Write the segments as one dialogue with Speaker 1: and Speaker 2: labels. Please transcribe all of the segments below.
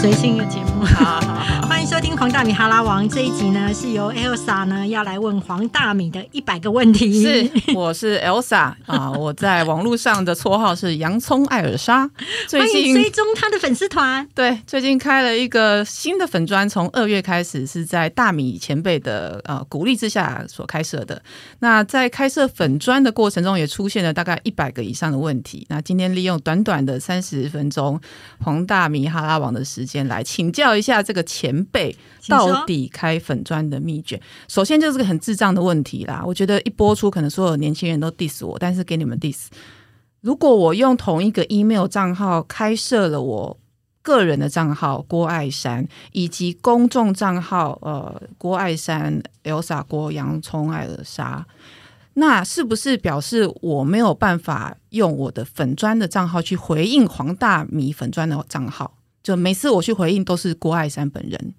Speaker 1: 随性一个节目。大米哈拉王》这一集呢，是由 Elsa 呢要来问黄大米的一百个问题。
Speaker 2: 是，我是 Elsa 啊，我在网络上的绰号是洋葱艾尔莎。最
Speaker 1: 欢迎
Speaker 2: 近
Speaker 1: 追踪他的粉丝团。
Speaker 2: 对，最近开了一个新的粉砖，从二月开始是在大米前辈的呃鼓励之下所开设的。那在开设粉砖的过程中，也出现了大概一百个以上的问题。那今天利用短短的三十分钟黄大米哈拉王的时间来请教一下这个前辈到底开粉砖的秘诀。首先就是个很智障的问题啦，我觉得一播出可能所有年轻人都 diss 我，但是给你们 diss。如果我用同一个 email 账号开设了我个人的账号郭爱山，以及公众账号呃郭爱山 Elsa 郭洋葱艾尔莎，那是不是表示我没有办法用我的粉砖的账号去回应黄大米粉砖的账号？就每次我去回应都是郭爱山本人，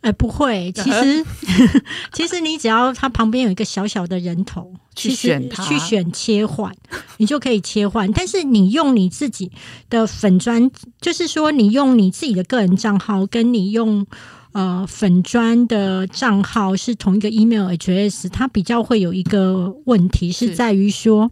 Speaker 1: 哎，不会，其实 其实你只要它旁边有一个小小的人头，
Speaker 2: 去选它
Speaker 1: 去选切换，你就可以切换。但是你用你自己的粉砖，就是说你用你自己的个人账号，跟你用呃粉砖的账号是同一个 email address，它比较会有一个问题是
Speaker 2: 是
Speaker 1: 在于说，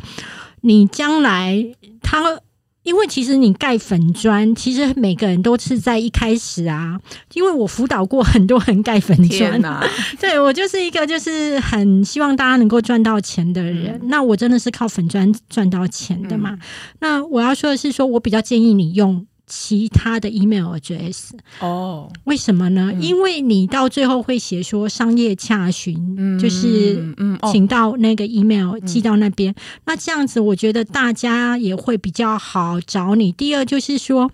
Speaker 1: 你将来它。因为其实你盖粉砖，其实每个人都是在一开始啊。因为我辅导过很多人盖粉砖，
Speaker 2: 啊！
Speaker 1: 对我就是一个就是很希望大家能够赚到钱的人。那我真的是靠粉砖赚到钱的嘛？那我要说的是说，我比较建议你用其他的 email address。
Speaker 2: 哦，
Speaker 1: 为什么呢？因为你到最后会写说商业洽询，
Speaker 2: 嗯
Speaker 1: 就是
Speaker 2: 嗯
Speaker 1: 请到那个 email 寄到那边。那这样子，我觉得大家也会比较好找你。第二就是说，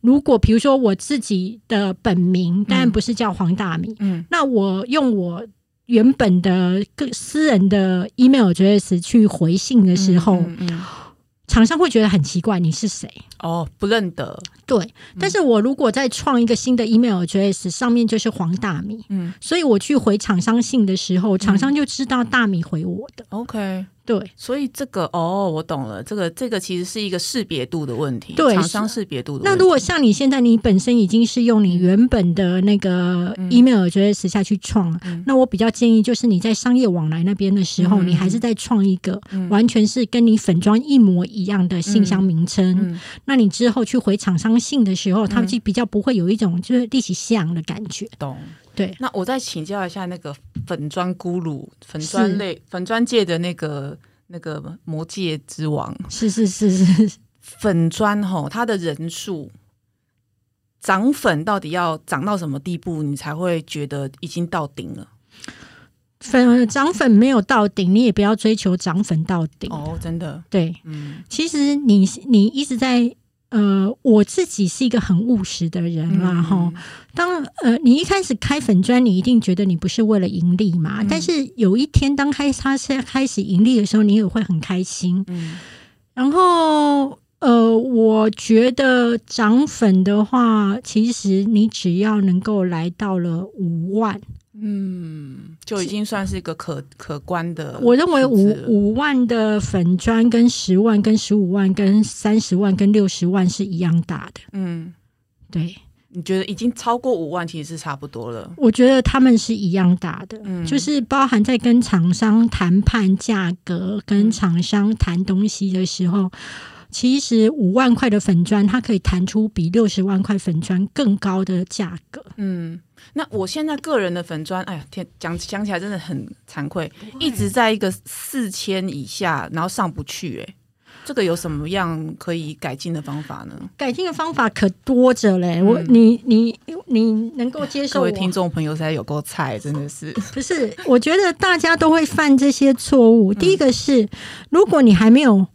Speaker 1: 如果比如说我自己的本名，当然不是叫黄大米，
Speaker 2: 嗯
Speaker 1: 那我用我原本的个私人的 email address 去回信的时候，
Speaker 2: 嗯嗯
Speaker 1: 厂商会觉得很奇怪，你是谁？
Speaker 2: 哦，不认得，
Speaker 1: 对，但是我如果再创一个新的 email address，上面就是黄大米，
Speaker 2: 嗯
Speaker 1: 所以我去回厂商信的时候，厂商就知道大米回我的。
Speaker 2: ，OK。
Speaker 1: 对
Speaker 2: 所以这个哦，我懂了，这个这个其实是一个识别度的问题，
Speaker 1: 对
Speaker 2: 厂商识别度的问题。
Speaker 1: 那如果像你现在，你本身已经是用你原本的那个
Speaker 2: 嗯
Speaker 1: email address 下去创了，那我比较建议就是你在商业往来那边的时候，
Speaker 2: 嗯
Speaker 1: 你还是在创一个完全是跟你粉装一模一样的信箱名称。
Speaker 2: 嗯
Speaker 1: 那你之后去回厂商信的时候，他们就比较不会有一种就是利息像的感觉。
Speaker 2: 懂。
Speaker 1: 对，
Speaker 2: 那我再请教一下那个粉砖咕噜、粉砖类、粉砖界的那个那个魔界之王。
Speaker 1: 是是是是，
Speaker 2: 粉砖吼，它的人数涨粉到底要涨到什么地步，你才会觉得已经到顶了？
Speaker 1: 粉涨粉没有到顶，你也不要追求涨粉到顶。
Speaker 2: 哦，真的，
Speaker 1: 对，
Speaker 2: 嗯。
Speaker 1: 其实你你一直在呃，我自己是一个很务实的人啦，
Speaker 2: 嗯。
Speaker 1: 哈、当呃你一开始开粉砖，你一定觉得你不是为了盈利嘛，
Speaker 2: 嗯。
Speaker 1: 但是有一天当开它是开始盈利的时候，你也会很开心。
Speaker 2: 嗯。
Speaker 1: 然后呃，我觉得涨粉的话，其实你只要能够来到了五万，
Speaker 2: 嗯，就已经算是一个可可观的。
Speaker 1: 我认为五五万的粉砖跟十万、跟十五万、跟三十万、跟六十万是一样大的。
Speaker 2: 嗯，
Speaker 1: 对，
Speaker 2: 你觉得已经超过五万，其实是差不多了。
Speaker 1: 我觉得他们是一样大的，
Speaker 2: 嗯
Speaker 1: 就是包含在跟厂商谈判价格、跟厂商谈东西的时候，其实五万块的粉砖，它可以弹出比六十万块粉砖更高的价格。
Speaker 2: 嗯，那我现在个人的粉砖，哎呀天，讲讲起来真的很惭愧，一直在一个四千以下，然后上不去、哎，这个有什么样可以改进的方法呢？
Speaker 1: 改进的方法可多着嘞，
Speaker 2: 嗯
Speaker 1: 我你你你能够接受
Speaker 2: 各位听众朋友，实在有够菜，真的是，
Speaker 1: 不是，我觉得大家都会犯这些错
Speaker 2: 嗯
Speaker 1: 误。第一个是，如果你还没有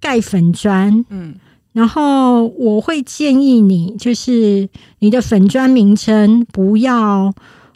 Speaker 1: 盖粉砖，
Speaker 2: 嗯。
Speaker 1: 然后我会建议你，就是你的粉砖名称不要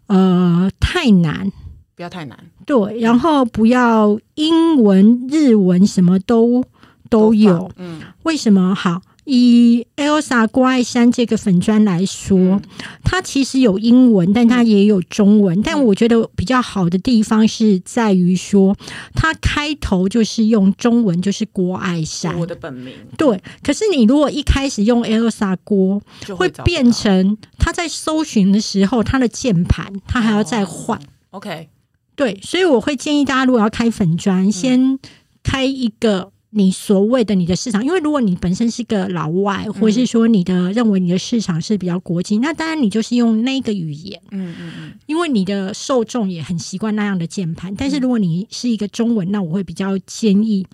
Speaker 1: 呃太难，
Speaker 2: 不要太难，
Speaker 1: 对，然后不要英文、日文什么都都有。
Speaker 2: 嗯。
Speaker 1: 为什么？好，以 Elsa 郭爱山这个粉砖来说，
Speaker 2: 嗯
Speaker 1: 它其实有英文，但它也有中文。但我觉得比较好的地方是在于说，它开头就是用中文，就是郭爱山
Speaker 2: 我。的本名
Speaker 1: 对，可是你如果一开始用 Elsa 郭，会变成他在搜寻的时候，他的键盘他还要再换。
Speaker 2: OK，
Speaker 1: 对，所以我会建议大家，如果要开粉砖，先开一个你所谓的你的市场，因为如果你本身是个老外，或是说你的认为你的市场是比较国际，那当然你就是用那个语言，
Speaker 2: 嗯嗯嗯，
Speaker 1: 因为你的受众也很习惯那样的键盘。但是如果你是一个中文，那我会比较建议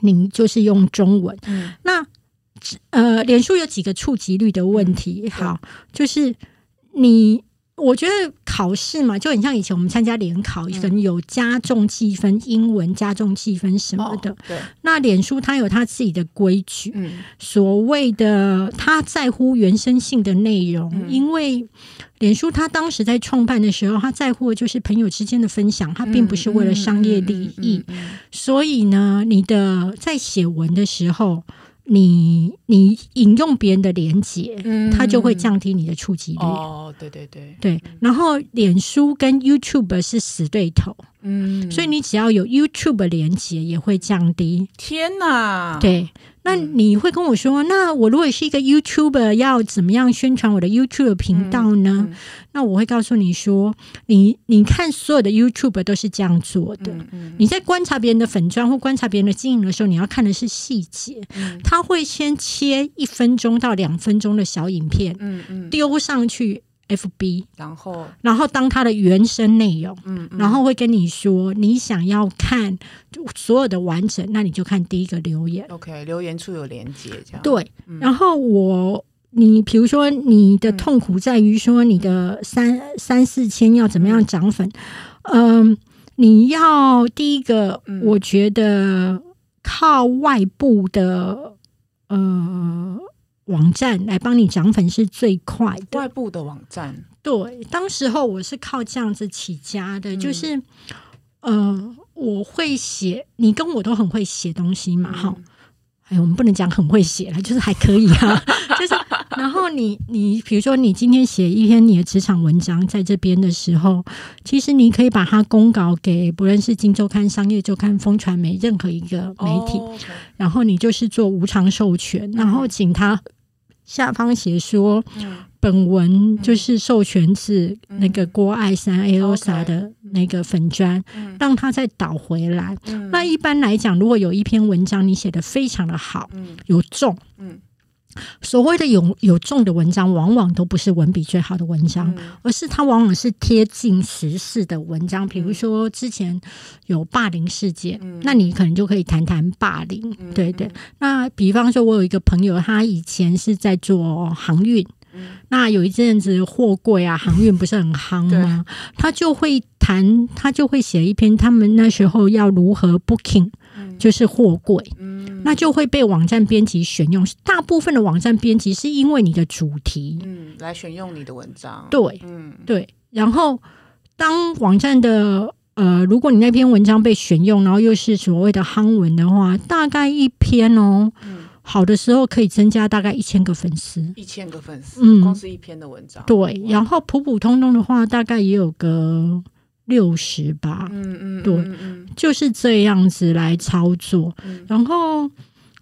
Speaker 1: 你就是用中文。
Speaker 2: 嗯
Speaker 1: 那呃，脸书有几个触及率的问题，好，就是你。我觉得考试嘛，就很像以前我们参加联考，可能有加重计分，英文加重计分什么的。
Speaker 2: 哦对，
Speaker 1: 那脸书它有它自己的规矩，
Speaker 2: 嗯。
Speaker 1: 所谓的他在乎原生性的内容，
Speaker 2: 嗯。
Speaker 1: 因为脸书它当时在创办的时候，他在乎的就是朋友之间的分享，它并不是为了商业利益。所以呢，你的在写文的时候，你你引用别人的连接，
Speaker 2: 嗯。
Speaker 1: 它就会降低你的触及率。
Speaker 2: 哦，对对对，
Speaker 1: 对，然后脸书跟 YouTube 是死对头，
Speaker 2: 嗯，
Speaker 1: 所以你只要有 YouTube 连接也会降低。
Speaker 2: 天哪，，
Speaker 1: 对，那你会跟我说，那我如果是一个 YouTuber，要怎么样宣传我的 YouTube 频道呢？
Speaker 2: 嗯
Speaker 1: 那我会告诉你说，你你看所有的 YouTuber 都是这样做的。你在观察别人的粉砖或观察别人的经营的时候，你要看的是细节。
Speaker 2: 嗯
Speaker 1: 他会先切一分钟到两分钟的小影片，
Speaker 2: 嗯嗯，
Speaker 1: 丢上去 FB，
Speaker 2: 然后
Speaker 1: 然后当它的原生内容。
Speaker 2: 嗯，嗯
Speaker 1: 然后会跟你说，你想要看所有的完整，那你就看第一个留言。
Speaker 2: OK 留言处有连接，这样，
Speaker 1: 对，然后我。你比如说，你的
Speaker 2: 嗯
Speaker 1: 痛苦在于说你的三三四千要怎么样涨粉？嗯，你要第一个，
Speaker 2: 嗯
Speaker 1: 我觉得靠外部的呃网站来帮你涨粉是最快的。
Speaker 2: 外部的网站，
Speaker 1: 对，当时候我是靠这样子起家的，
Speaker 2: 嗯。
Speaker 1: 就是呃，我会写，你跟我都很会写东西嘛，哈、
Speaker 2: 嗯
Speaker 1: 哎，我们不能讲很会写了，就是还可以啊。就是，然后你你比如说你今天写一篇你的职场文章在这边的时候，其实你可以把它公稿给不论是《金周刊》《商业周刊》《风传媒》任何一个媒体，然后你就是做无偿授权，然后请他下方写说。
Speaker 2: 嗯。
Speaker 1: 本文就是授权自那个郭爱山 A O S A
Speaker 2: 嗯。OK
Speaker 1: 的那个粉砖，
Speaker 2: 嗯。
Speaker 1: 让他再导回来。
Speaker 2: 嗯。
Speaker 1: 那一般来讲，如果有一篇文章你写的非常的好，
Speaker 2: 嗯。
Speaker 1: 有重，
Speaker 2: 嗯
Speaker 1: 所谓的有有重的文章，往往都不是文笔最好的文章，
Speaker 2: 嗯
Speaker 1: 而是它往往是贴近时事的文章。比如说之前有霸凌事件，
Speaker 2: 嗯
Speaker 1: 那你可能就可以谈谈霸凌，
Speaker 2: 嗯
Speaker 1: 对对。那比方说，我有一个朋友，他以前是在做航运。
Speaker 2: 嗯
Speaker 1: 那有一阵子货柜啊，航运不是很夯吗？他就会谈，他就会写一篇他们那时候要如何 booking，
Speaker 2: 嗯
Speaker 1: 就是货柜，
Speaker 2: 嗯。
Speaker 1: 那就会被网站编辑选用。大部分的网站编辑是因为你的主题，
Speaker 2: 嗯来选用你的文章，
Speaker 1: 对
Speaker 2: 嗯。
Speaker 1: 对。然后当网站的呃，如果你那篇文章被选用，然后又是所谓的夯文的话，大概一篇哦，
Speaker 2: 嗯。
Speaker 1: 好的时候可以增加大概一千个粉丝。
Speaker 2: 一千个粉丝，
Speaker 1: 嗯。
Speaker 2: 光是一篇的文章，
Speaker 1: 对，然后普普通通的话，大概也有个六十吧，
Speaker 2: 嗯嗯
Speaker 1: 对就是这样子来操作。
Speaker 2: 嗯。
Speaker 1: 然后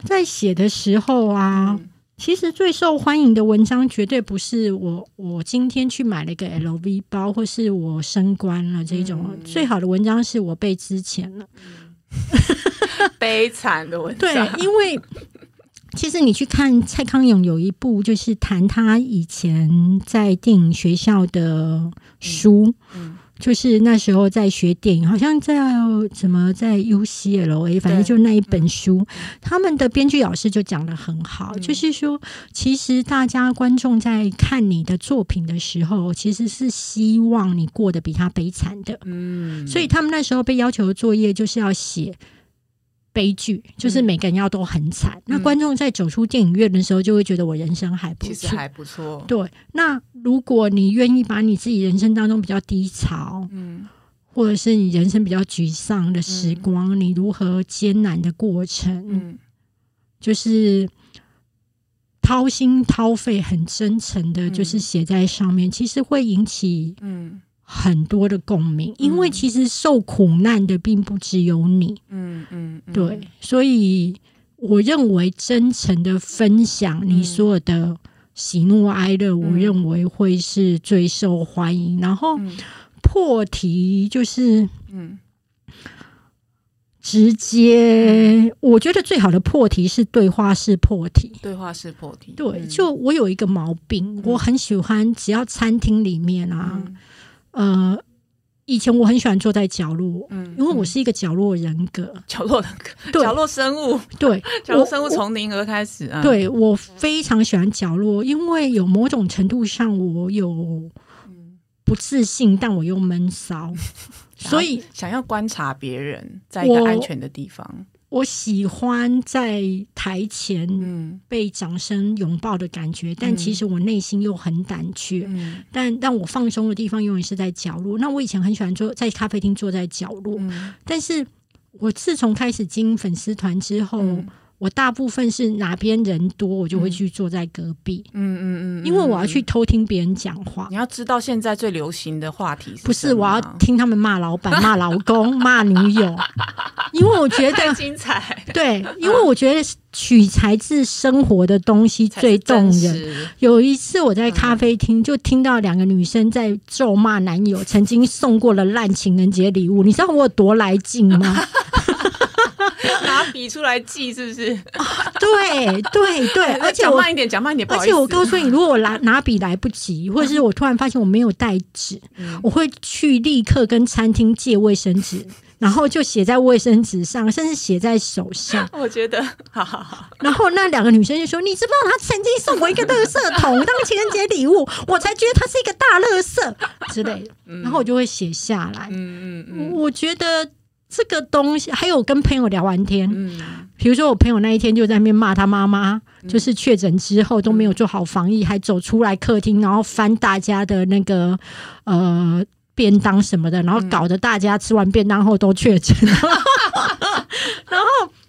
Speaker 1: 在写的时候啊，
Speaker 2: 嗯。
Speaker 1: 其实最受欢迎的文章绝对不是我我今天去买了一个 LV 包，或是我升官了这种。
Speaker 2: 嗯。
Speaker 1: 最好的文章是我被之前了，
Speaker 2: 悲惨的文章。
Speaker 1: 对，，因为。其实你去看蔡康永有一部，就是谈他以前在电影学校的书，
Speaker 2: 嗯
Speaker 1: 就是那时候在学电影，好像在什么在 UCLA，反正就那一本书，他们的编剧老师就讲的很好，
Speaker 2: 嗯。
Speaker 1: 就是说，其实大家观众在看你的作品的时候，其实是希望你过得比他悲惨的，
Speaker 2: 嗯，
Speaker 1: 所以他们那时候被要求的作业就是要写。悲剧就是每个人要都很惨，那观众在走出电影院的时候，就会觉得我人生还不错。
Speaker 2: 其实还不错，
Speaker 1: 对，那如果你愿意把你自己人生当中比较低潮，
Speaker 2: 嗯。
Speaker 1: 或者是你人生比较沮丧的时光，你如何艰难的过程，
Speaker 2: 嗯。
Speaker 1: 就是掏心掏肺、很真诚的，就是写在上面，其实会引起
Speaker 2: 嗯
Speaker 1: 很多的共鸣，因为其实受苦难的并不只有你，
Speaker 2: 嗯嗯，嗯。
Speaker 1: 对，所以我认为真诚的分享你
Speaker 2: 嗯
Speaker 1: 所有的喜怒哀乐，我
Speaker 2: 嗯
Speaker 1: 认为会是最受欢迎。然后
Speaker 2: 嗯。
Speaker 1: 破题就是
Speaker 2: 嗯。
Speaker 1: 直接，我觉得最好的破题是对话式破题。
Speaker 2: 对话式破题，
Speaker 1: 对，
Speaker 2: 嗯。
Speaker 1: 就我有一个毛病，我很喜欢，只要餐厅里面啊，
Speaker 2: 嗯
Speaker 1: 呃，以前我很喜欢坐在角落，
Speaker 2: 嗯
Speaker 1: 因为我是一个角落人格。
Speaker 2: 角落人
Speaker 1: 格
Speaker 2: 角落生物，
Speaker 1: 对，
Speaker 2: 角落生物从零而开始啊，
Speaker 1: 对我非常喜欢角落，因为有某种程度上我有
Speaker 2: 嗯
Speaker 1: 不自信，但我又闷骚，所以
Speaker 2: 想要观察别人，在一个安全的地方，
Speaker 1: 我喜欢在台前
Speaker 2: 嗯
Speaker 1: 被掌声拥抱的感觉，但
Speaker 2: 嗯
Speaker 1: 其实我内心又很胆怯。
Speaker 2: 嗯
Speaker 1: 但让我放松的地方永远是在角落。那我以前很喜欢坐在咖啡厅，坐在角落。
Speaker 2: 嗯
Speaker 1: 但是我自从开始经营粉丝团之后，
Speaker 2: 嗯
Speaker 1: 我大部分是哪边人多，我就会去坐在隔壁，
Speaker 2: 嗯嗯嗯，
Speaker 1: 因为我要去偷听别人讲话。
Speaker 2: 你要知道现在最流行的话题
Speaker 1: 不是，
Speaker 2: 什么啊
Speaker 1: 我要听他们骂老板、骂老公、骂女友，因为我觉
Speaker 2: 太
Speaker 1: 得，
Speaker 2: 精彩，
Speaker 1: 对，因为我觉得取材自生活的东西最动人。
Speaker 2: 实。
Speaker 1: 有一次我在咖啡厅就听到两个女生在咒骂男友曾经送过了烂情人节礼物，你知道我有多来劲吗？
Speaker 2: 拿笔出来记是不是？
Speaker 1: 对 对对，而且
Speaker 2: 慢一点，讲慢一点，
Speaker 1: 而且。我告诉你，如果我拿拿笔来不及，或者是我突然发现我没有带纸，
Speaker 2: 嗯
Speaker 1: 我会去立刻跟餐厅借卫生纸，然后就写在卫生纸上，甚至写在手上。
Speaker 2: 我觉得，好好好，
Speaker 1: 然后那两个女生就说：“你知不知道他曾经送我一个垃圾桶当情人节礼物？我才觉得它是一个大垃圾之类的。”然后我就会写下来。
Speaker 2: 嗯嗯嗯
Speaker 1: 我觉得这个东西，还有跟朋友聊完天，
Speaker 2: 嗯。
Speaker 1: 比如说我朋友那一天就在那边骂他妈妈，就是确诊之后都没有做好防疫，还走出来客厅，然后翻大家的那个呃便当什么的，然后搞得大家吃完便当后都确诊。然后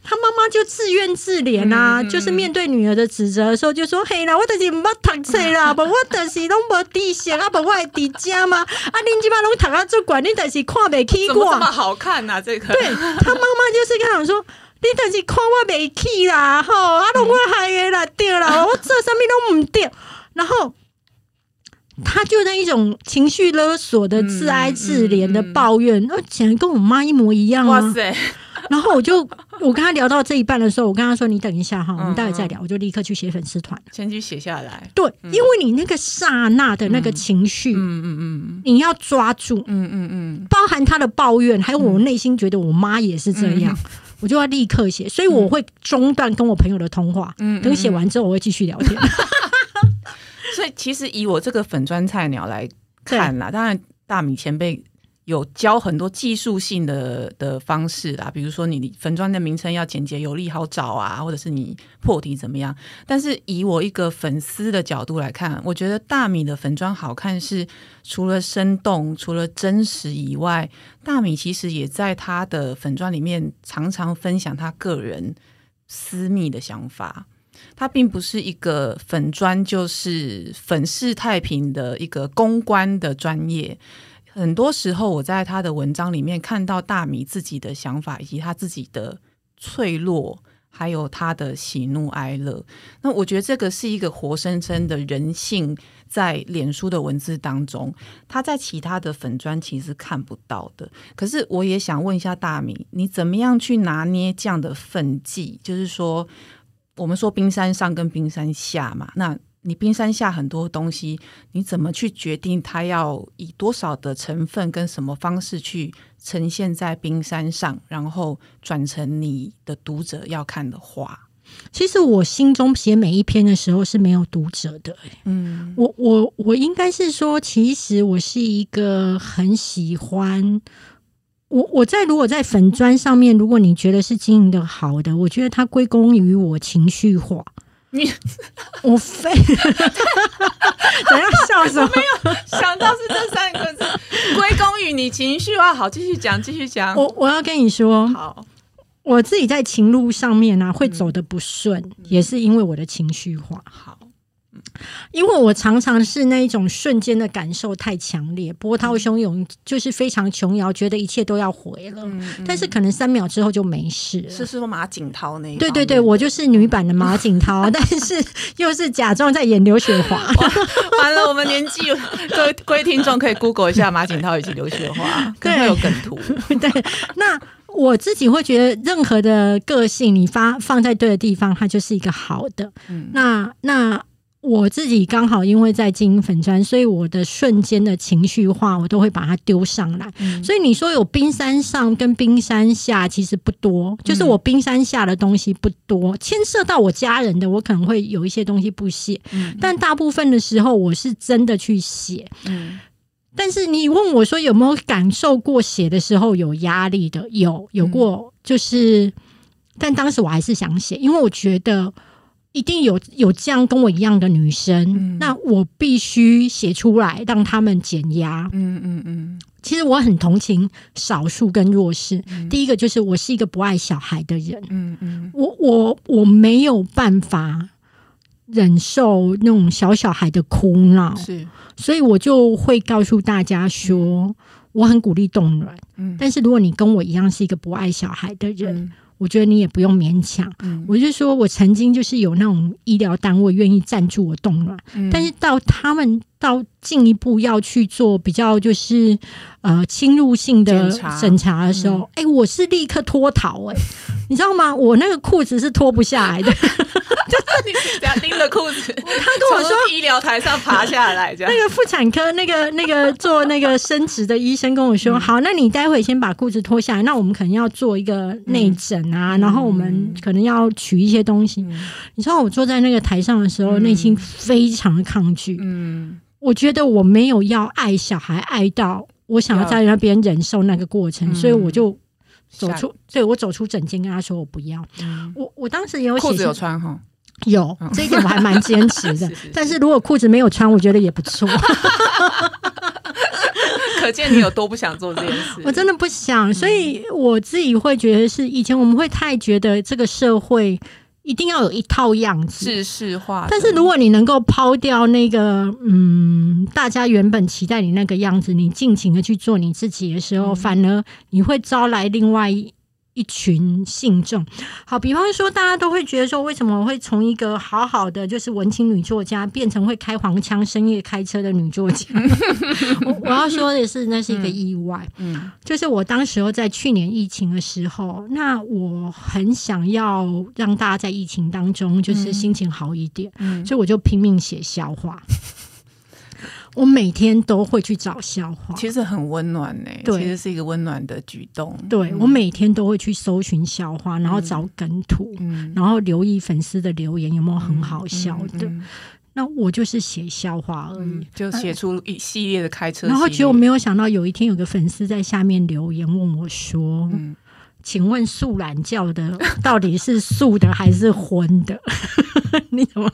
Speaker 1: 他妈妈就自怨自怜啊，
Speaker 2: 嗯嗯
Speaker 1: 就是面对女儿的指责的时候，就说：“嘿啦，我就是唔捌读册啦，不我就是拢无底线啊，不我会伫家嘛。啊，恁即摆拢读啊做管，恁就是看袂起我
Speaker 2: 怎么这。么好看呢、这个
Speaker 1: 对他妈妈就是跟他讲说，你但是看我袂起啦，吼，啊，拢我害的啦，对啦，我做什么拢唔对，然后。他就那一种情绪勒索的自哀自怜的抱怨，那简直跟我妈一模一样啊！
Speaker 2: 哇塞，
Speaker 1: 然后我就我跟他聊到这一半的时候，我跟他说：“你等一下哈，我
Speaker 2: 嗯
Speaker 1: 们待会再聊。”我就立刻去写粉丝团。
Speaker 2: 先去写下来。
Speaker 1: 对，因为你那个刹那的那个情绪，
Speaker 2: 嗯嗯嗯
Speaker 1: 你要抓住，
Speaker 2: 嗯嗯嗯。
Speaker 1: 包含他的抱怨，还有我内心觉得我妈也是这样，我就要立刻写，所以我会中断跟我朋友的通话，
Speaker 2: 嗯，
Speaker 1: 等写完之后我会继续聊天。
Speaker 2: 所以其实以我这个粉砖菜鸟来看啦，当然大米前辈有教很多技术性的的方式啦，比如说你粉砖的名称要简洁有力好找啊，或者是你破题怎么样。但是以我一个粉丝的角度来看，我觉得大米的粉砖好看是除了生动、除了真实以外，大米其实也在他的粉砖里面常常分享他个人私密的想法。它并不是一个粉砖，就是粉饰太平的一个公关的专业。很多时候，我在他的文章里面看到大米自己的想法，以及他自己的脆弱，还有他的喜怒哀乐。那我觉得这个是一个活生生的人性，在脸书的文字当中，他在其他的粉砖其实看不到的。可是我也想问一下大米，你怎么样去拿捏这样的分际？就是说。我们说冰山上跟冰山下嘛，那你冰山下很多东西，你怎么去决定它要以多少的成分跟什么方式去呈现在冰山上，然后转成你的读者要看的话？
Speaker 1: 其实我心中写每一篇的时候是没有读者的、
Speaker 2: 嗯
Speaker 1: 我我我应该是说，其实我是一个很喜欢。我我在如果在粉砖上面，如果你觉得是经营的好的，我觉得它归功于我情绪化。
Speaker 2: 你
Speaker 1: 我废 等一下笑什么？
Speaker 2: 想到是这三个字，归功于你情绪化。好，继续讲，继续讲。
Speaker 1: 我我要跟你说，
Speaker 2: 好，
Speaker 1: 我自己在情路上面呢、会走的不顺，也是因为我的情绪化。
Speaker 2: 好，
Speaker 1: 因为我常常是那一种瞬间的感受太强烈，波涛汹涌，就是非常琼瑶，觉得一切都要毁了，但是可能三秒之后就没事了。
Speaker 2: 是说马景涛那一
Speaker 1: 对对对，我就是女版的马景涛，但是又是假装在演刘雪华。
Speaker 2: 完了，我们年纪各位各位听众可以 Google 一下马景涛以及刘雪华，可能会有梗图。
Speaker 1: 对，那我自己会觉得，任何的个性你发放在对的地方，它就是一个好的。
Speaker 2: 嗯
Speaker 1: 那那我自己刚好因为在经营粉砖，所以我的瞬间的情绪化，我都会把它丢上来。
Speaker 2: 嗯
Speaker 1: 所以你说有冰山上跟冰山下，其实不多，就是我冰山下的东西不多，牵涉到我家人的，我可能会有一些东西不写，
Speaker 2: 嗯
Speaker 1: 但大部分的时候我是真的去写。
Speaker 2: 嗯
Speaker 1: 但是你问我说有没有感受过写的时候有压力的？有，有过，就是，但当时我还是想写，因为我觉得一定有有这样跟我一样的女生，
Speaker 2: 嗯。
Speaker 1: 那我必须写出来，让他们减压。
Speaker 2: 嗯嗯嗯。
Speaker 1: 其实我很同情少数跟弱势。第一个就是我是一个不爱小孩的人，
Speaker 2: 嗯嗯。
Speaker 1: 我我我没有办法忍受那种小小孩的哭闹，
Speaker 2: 是。
Speaker 1: 所以我就会告诉大家说，我很鼓励冻卵，
Speaker 2: 嗯。
Speaker 1: 但是如果你跟我一样是一个不爱小孩的人，
Speaker 2: 嗯
Speaker 1: 我觉得你也不用勉强。
Speaker 2: 嗯
Speaker 1: 我就说我曾经就是有那种医疗单位愿意赞助我冻卵，
Speaker 2: 嗯
Speaker 1: 但是到他们到进一步要去做比较就是呃侵入性的审查的时候，哎、我是立刻脱逃哎、你知道吗？我那个裤子是脱不下来的。
Speaker 2: 你这样拎着裤子，他跟
Speaker 1: 我说
Speaker 2: 医疗台上爬下来，这样。
Speaker 1: 那个妇产科那个那个做那个生殖的医生跟我说，好，那你待会先把裤子脱下来，那我们可能要做一个内诊啊，然后我们可能要取一些东西。你知道我坐在那个台上的时候，内心非常的抗拒。
Speaker 2: 嗯
Speaker 1: 我觉得我没有要爱小孩爱到我想要在那边忍受那个过程，
Speaker 2: 嗯
Speaker 1: 所以我就走出，对我走出诊间跟他说我不要。
Speaker 2: 嗯
Speaker 1: 我我当时也有写
Speaker 2: 裤子有穿哈，
Speaker 1: 有这一点我还蛮坚持的，
Speaker 2: 是是是
Speaker 1: 但是如果裤子没有穿，我觉得也不错。
Speaker 2: 可见你有多不想做这件事。
Speaker 1: 我真的不想，所以我自己会觉得是以前我们会太觉得这个社会一定要有一套样子。
Speaker 2: 制式化，
Speaker 1: 但是如果你能够抛掉那个，嗯，大家原本期待你那个样子，你尽情的去做你自己的时候，反而你会招来另外一一群信众。好，比方说，大家都会觉得说，为什么我会从一个好好的就是文青女作家，变成会开黄腔、深夜开车的女作家？我我要说的是，那是一个意外。
Speaker 2: 嗯
Speaker 1: 就是我当时候在去年疫情的时候，那我很想要让大家在疫情当中就是心情好一点，
Speaker 2: 嗯
Speaker 1: 所以我就拼命写笑话。我每天都会去找笑话，
Speaker 2: 其实很温暖呢，
Speaker 1: 对
Speaker 2: 其实是一个温暖的举动。
Speaker 1: 对我每天都会去搜寻笑话，然后找梗图，
Speaker 2: 嗯
Speaker 1: 然后留意粉丝的留言有没有很好笑的。
Speaker 2: 嗯
Speaker 1: 那我就是写笑话而已。
Speaker 2: 嗯，就写出一系列的开车
Speaker 1: 然后结果没有想到，有一天有个粉丝在下面留言问我说：“
Speaker 2: 嗯
Speaker 1: 请问素懒觉的到底是素的还是荤的？” 你怎么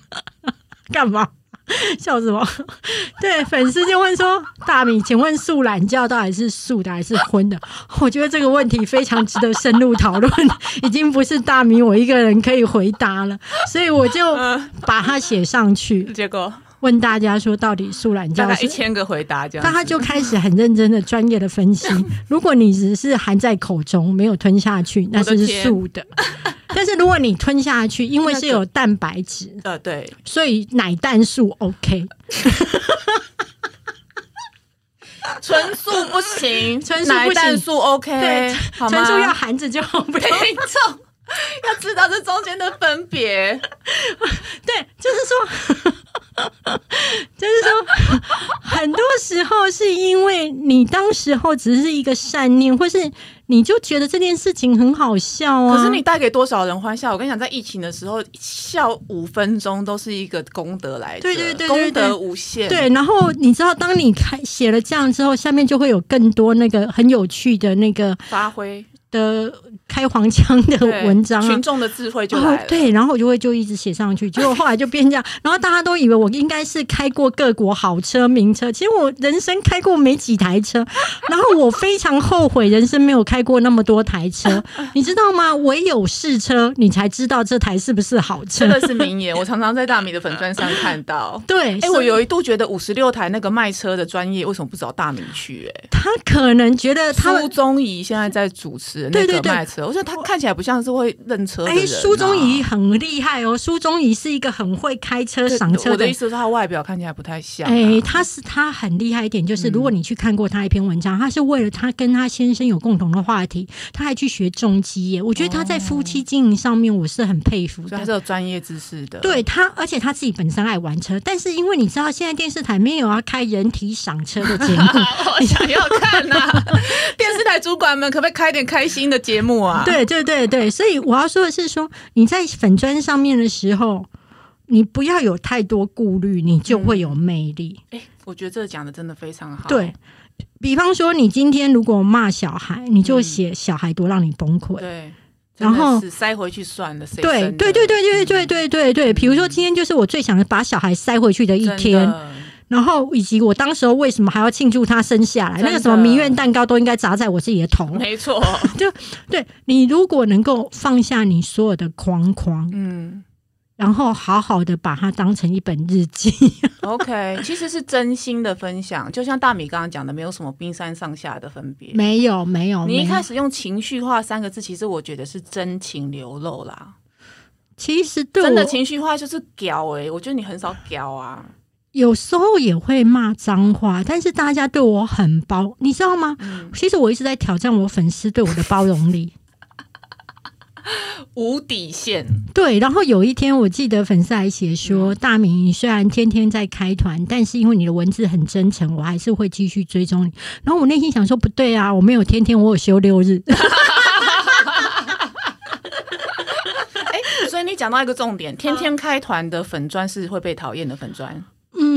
Speaker 1: 干嘛？笑什么？对，粉丝就问说：“大米，请问素懒觉到底是素的还是荤的？” 我觉得这个问题非常值得深入讨论，已经不是大米我一个人可以回答了，所以我就
Speaker 2: 嗯
Speaker 1: 把它写上去，
Speaker 2: 结果
Speaker 1: 问大家说到底素懒觉是
Speaker 2: 一千个回答这样，
Speaker 1: 那他就开始很认真的、专业的分析。如果你只是含在口中，没有吞下去，那是
Speaker 2: 天
Speaker 1: 素的。但是如果你吞下去，因为是有蛋白质，
Speaker 2: 呃对，
Speaker 1: 所以奶蛋素 OK。
Speaker 2: 纯素不行，
Speaker 1: 纯素不行
Speaker 2: 蛋素 OK，
Speaker 1: 对
Speaker 2: 好吗？
Speaker 1: 纯素要含着就好，不要
Speaker 2: 听众要知道这中间的分别。
Speaker 1: 对，就是说，就是说，很多时候是因为你当时候只是一个善念，或是你就觉得这件事情很好笑啊。
Speaker 2: 可是你带给多少人欢笑？我跟你讲，在疫情的时候，笑五分钟都是一个功德来的，
Speaker 1: 对对对对
Speaker 2: 功德
Speaker 1: 对
Speaker 2: 无限。
Speaker 1: 对，然后你知道，当你开写了这样之后，下面就会有更多那个很有趣的那个
Speaker 2: 发挥
Speaker 1: 的开黄腔的文章啊
Speaker 2: 群。众的智慧就
Speaker 1: 然后
Speaker 2: 来了。
Speaker 1: 对，然后我就会就一直写上去，结果后来就变这样，然后大家都以为我应该是开过各国好车名车，其实我人生开过没几台车，然后我非常后悔人生没有开过那么多台车，你知道吗？唯有试车，你才知道这台是不是好车
Speaker 2: 这。个是名言，我常常在大米的粉砖上看到。
Speaker 1: 对，
Speaker 2: 哎、我有一度觉得五十六台那个卖车的专业为什么不找大米去、哎，
Speaker 1: 他可能觉得他
Speaker 2: 苏
Speaker 1: 们。
Speaker 2: 宗仪现在在主持那
Speaker 1: 对对对
Speaker 2: 个卖车，我觉得他看起来不像是会认车的人、
Speaker 1: 哎，
Speaker 2: 啊。
Speaker 1: 苏宗仪很厉害哦，苏宗仪是一个很会开车、赏车的
Speaker 2: 我的意思是，他外表看起来不太像、啊。
Speaker 1: 哎，他是他很厉害一点，就是如果你去看过他一篇文章，他是为了他跟他先生有共同的话题，他还去学中基耶。我觉得他在夫妻经营上面，我是很佩服
Speaker 2: 所以他是。有专业知识的。
Speaker 1: 对他，而且他自己本身爱玩车，但是因为你知道现在电视台没有要开人体赏车的节目，
Speaker 2: 我想要看呐、电视台主管们可不可以开点开心的节目啊？，
Speaker 1: 对对对对，所以我要说的是说，你在粉砖上面的时候，你不要有太多顾虑，你就会有魅力。
Speaker 2: 哎、我觉得这个讲的真的非常好。
Speaker 1: 对比方说，你今天如果骂小孩，你就写小孩多让你崩溃。
Speaker 2: 对，
Speaker 1: 然后
Speaker 2: 塞回去算了，谁
Speaker 1: 对对对对对对对对对，比如说今天就是我最想把小孩塞回去的一天，
Speaker 2: 的
Speaker 1: 然后以及我当时候为什么还要庆祝他生下来，那个什么弥愿蛋糕都应该砸在我自己的头。
Speaker 2: 没错，就
Speaker 1: 对你如果能够放下你所有的框框，
Speaker 2: 嗯
Speaker 1: 然后好好的把它当成一本日记，，
Speaker 2: OK，其实是真心的分享，就像大米刚刚讲的，没有什么冰山上下的分别。
Speaker 1: 没有没有，
Speaker 2: 你一开始用情绪化三个字，其实我觉得是真情流露啦。
Speaker 1: 其实对
Speaker 2: 真的情绪化就是屌哎、我觉得你很少屌啊。
Speaker 1: 有时候也会骂脏话，但是大家对我很包，你知道吗？
Speaker 2: 嗯
Speaker 1: 其实我一直在挑战我粉丝对我的包容力。
Speaker 2: 无底线，
Speaker 1: 对，然后有一天我记得粉丝还写说：“
Speaker 2: 嗯
Speaker 1: 大明，你虽然天天在开团，但是因为你的文字很真诚，我还是会继续追踪你。”然后我内心想说：“不对啊，我没有天天，我有休六日。
Speaker 2: 所以你讲到一个重点，天天开团的粉砖是会被讨厌的粉砖。”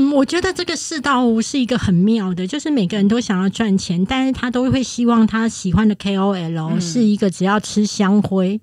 Speaker 1: 嗯，我觉得这个世道是一个很妙的，就是每个人都想要赚钱，但是他都会希望他喜欢的 KOL、
Speaker 2: 嗯
Speaker 1: 是一个只要吃香灰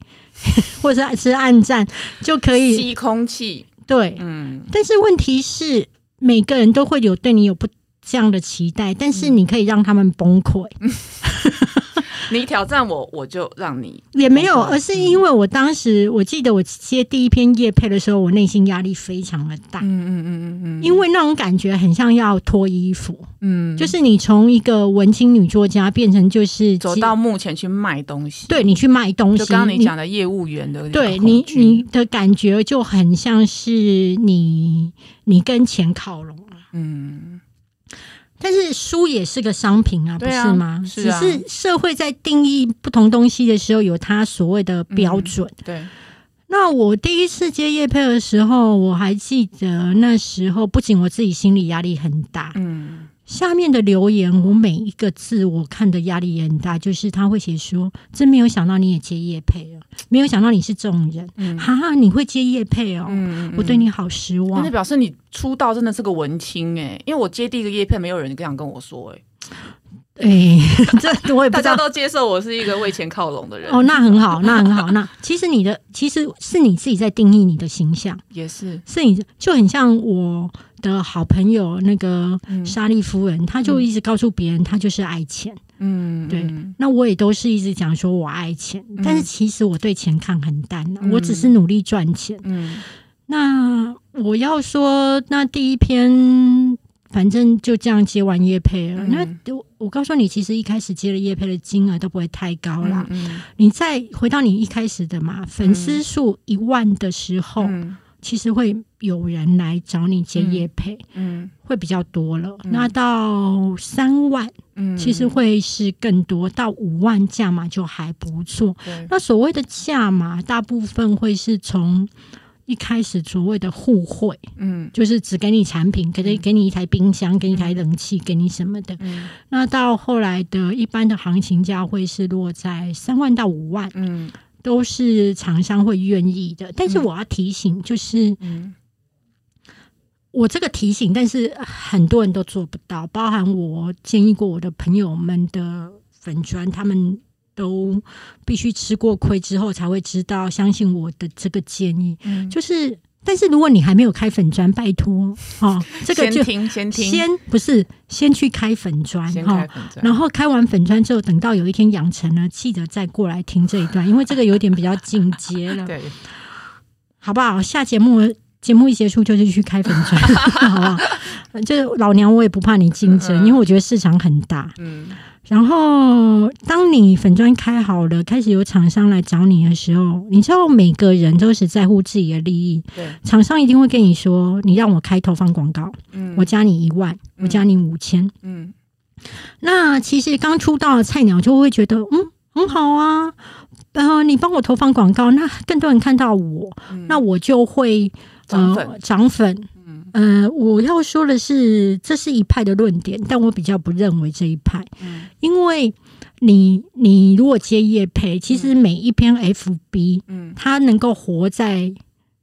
Speaker 1: 或者是吃暗战就可以
Speaker 2: 吸空气，
Speaker 1: 对。
Speaker 2: 嗯，
Speaker 1: 但是问题是，每个人都会有对你有不这样的期待，但是你可以让他们崩溃，
Speaker 2: 你挑战我，我就让你
Speaker 1: 也没有，而是因为我当时我记得我接第一篇夜配的时候，我内心压力非常的大。
Speaker 2: 嗯嗯嗯嗯嗯，
Speaker 1: 因为那种感觉很像要脱衣服，
Speaker 2: 嗯，
Speaker 1: 就是你从一个文青女作家变成就是
Speaker 2: 走到目前去卖东西，，
Speaker 1: 对你去卖东西，
Speaker 2: 就刚刚你讲的业务员的
Speaker 1: 对你你的感觉就很像是你你跟钱靠拢了。
Speaker 2: 嗯，
Speaker 1: 但是书也是个商品啊，不是吗？
Speaker 2: 是啊
Speaker 1: 只是社会在定义不同东西的时候，有它所谓的标准。
Speaker 2: 对，
Speaker 1: 那我第一次接叶配的时候，我还记得那时候，不仅我自己心理压力很大，
Speaker 2: 嗯
Speaker 1: 下面的留言我每一个字我看的压力也很大，就是他会写说：“真没有想到你也接叶配了，没有想到你是这种人，
Speaker 2: 嗯
Speaker 1: 哈哈，你会接叶配哦，
Speaker 2: 嗯，
Speaker 1: 我对你好失望
Speaker 2: 那。表示你出道真的是个文青哎、因为我接第一个叶配，没有人这样跟我说 哎、”
Speaker 1: 哎，这我也不知道。
Speaker 2: 大家都接受我是一个为钱靠拢的人。
Speaker 1: 哦，那很好，那很好。那其实你的其实是你自己在定义你的形象，
Speaker 2: 也是，
Speaker 1: 是你就很像我的好朋友那个
Speaker 2: 嗯。
Speaker 1: 莎莉夫人，她就一直告诉别人她就是爱钱。
Speaker 2: 嗯，
Speaker 1: 对
Speaker 2: 嗯
Speaker 1: 那我也都是一直讲说我爱钱，但是其实我对钱看很淡、啊
Speaker 2: 嗯。
Speaker 1: 我只是努力赚钱。
Speaker 2: 嗯。
Speaker 1: 那我要说，那第一篇反正就这样接完叶配了。
Speaker 2: 嗯。
Speaker 1: 那我我告诉你，其实一开始接了叶配的金额都不会太高啦。
Speaker 2: 嗯
Speaker 1: 你再回到你一开始的嘛，粉丝数一万的时候，
Speaker 2: 嗯。
Speaker 1: 其实会有人来找你接业配，
Speaker 2: 嗯
Speaker 1: 会比较多了。
Speaker 2: 嗯。
Speaker 1: 那到三万，
Speaker 2: 嗯。
Speaker 1: 其实会是更多，到五万价码就还不错。那所谓的价码，大部分会是从一开始所谓的互惠，
Speaker 2: 嗯。
Speaker 1: 就是只给你产品，可能给你一台冰箱，给你一台冷气，给你什么的。
Speaker 2: 嗯。
Speaker 1: 那到后来的一般的行情价会是落在三万到五万，
Speaker 2: 嗯。
Speaker 1: 都是厂商会愿意的。但是
Speaker 2: 嗯。
Speaker 1: 我要提醒，就是
Speaker 2: 嗯
Speaker 1: 我这个提醒，但是很多人都做不到，包含我建议过我的朋友们的粉砖，他们都必须吃过亏之后才会知道，相信我的这个建议。
Speaker 2: 嗯，
Speaker 1: 就是，但是如果你还没有开粉砖，拜托哦，这个就
Speaker 2: 先听先听。
Speaker 1: 先不是先去开粉砖
Speaker 2: 先
Speaker 1: 哈
Speaker 2: 开粉砖，
Speaker 1: 然后开完粉砖之后，等到有一天养成了，记得再过来听这一段，因为这个有点比较进阶了，
Speaker 2: 对，
Speaker 1: 好不好？下节目节目一结束就是去开粉砖，好不好？就是老娘我也不怕你竞争，
Speaker 2: 嗯
Speaker 1: 因为我觉得市场很大。
Speaker 2: 嗯。
Speaker 1: 然后，当你粉砖开好了，开始有厂商来找你的时候，你知道每个人都是在乎自己的利益，
Speaker 2: 对，
Speaker 1: 厂商一定会跟你说：“你让我开投放广告，
Speaker 2: 嗯。
Speaker 1: 我加你一万，我加你五千。
Speaker 2: 嗯。
Speaker 1: 那其实刚出道的菜鸟就会觉得，嗯，很好啊，然呃，你帮我投放广告，那更多人看到我，
Speaker 2: 嗯。
Speaker 1: 那我就会
Speaker 2: 涨粉。
Speaker 1: 呃涨粉。
Speaker 2: 嗯。
Speaker 1: 呃，我要说的是，这是一派的论点，但我比较不认为这一派，
Speaker 2: 嗯。
Speaker 1: 因为你你如果接业配，其实每一篇 FB
Speaker 2: 嗯。
Speaker 1: 它能够活在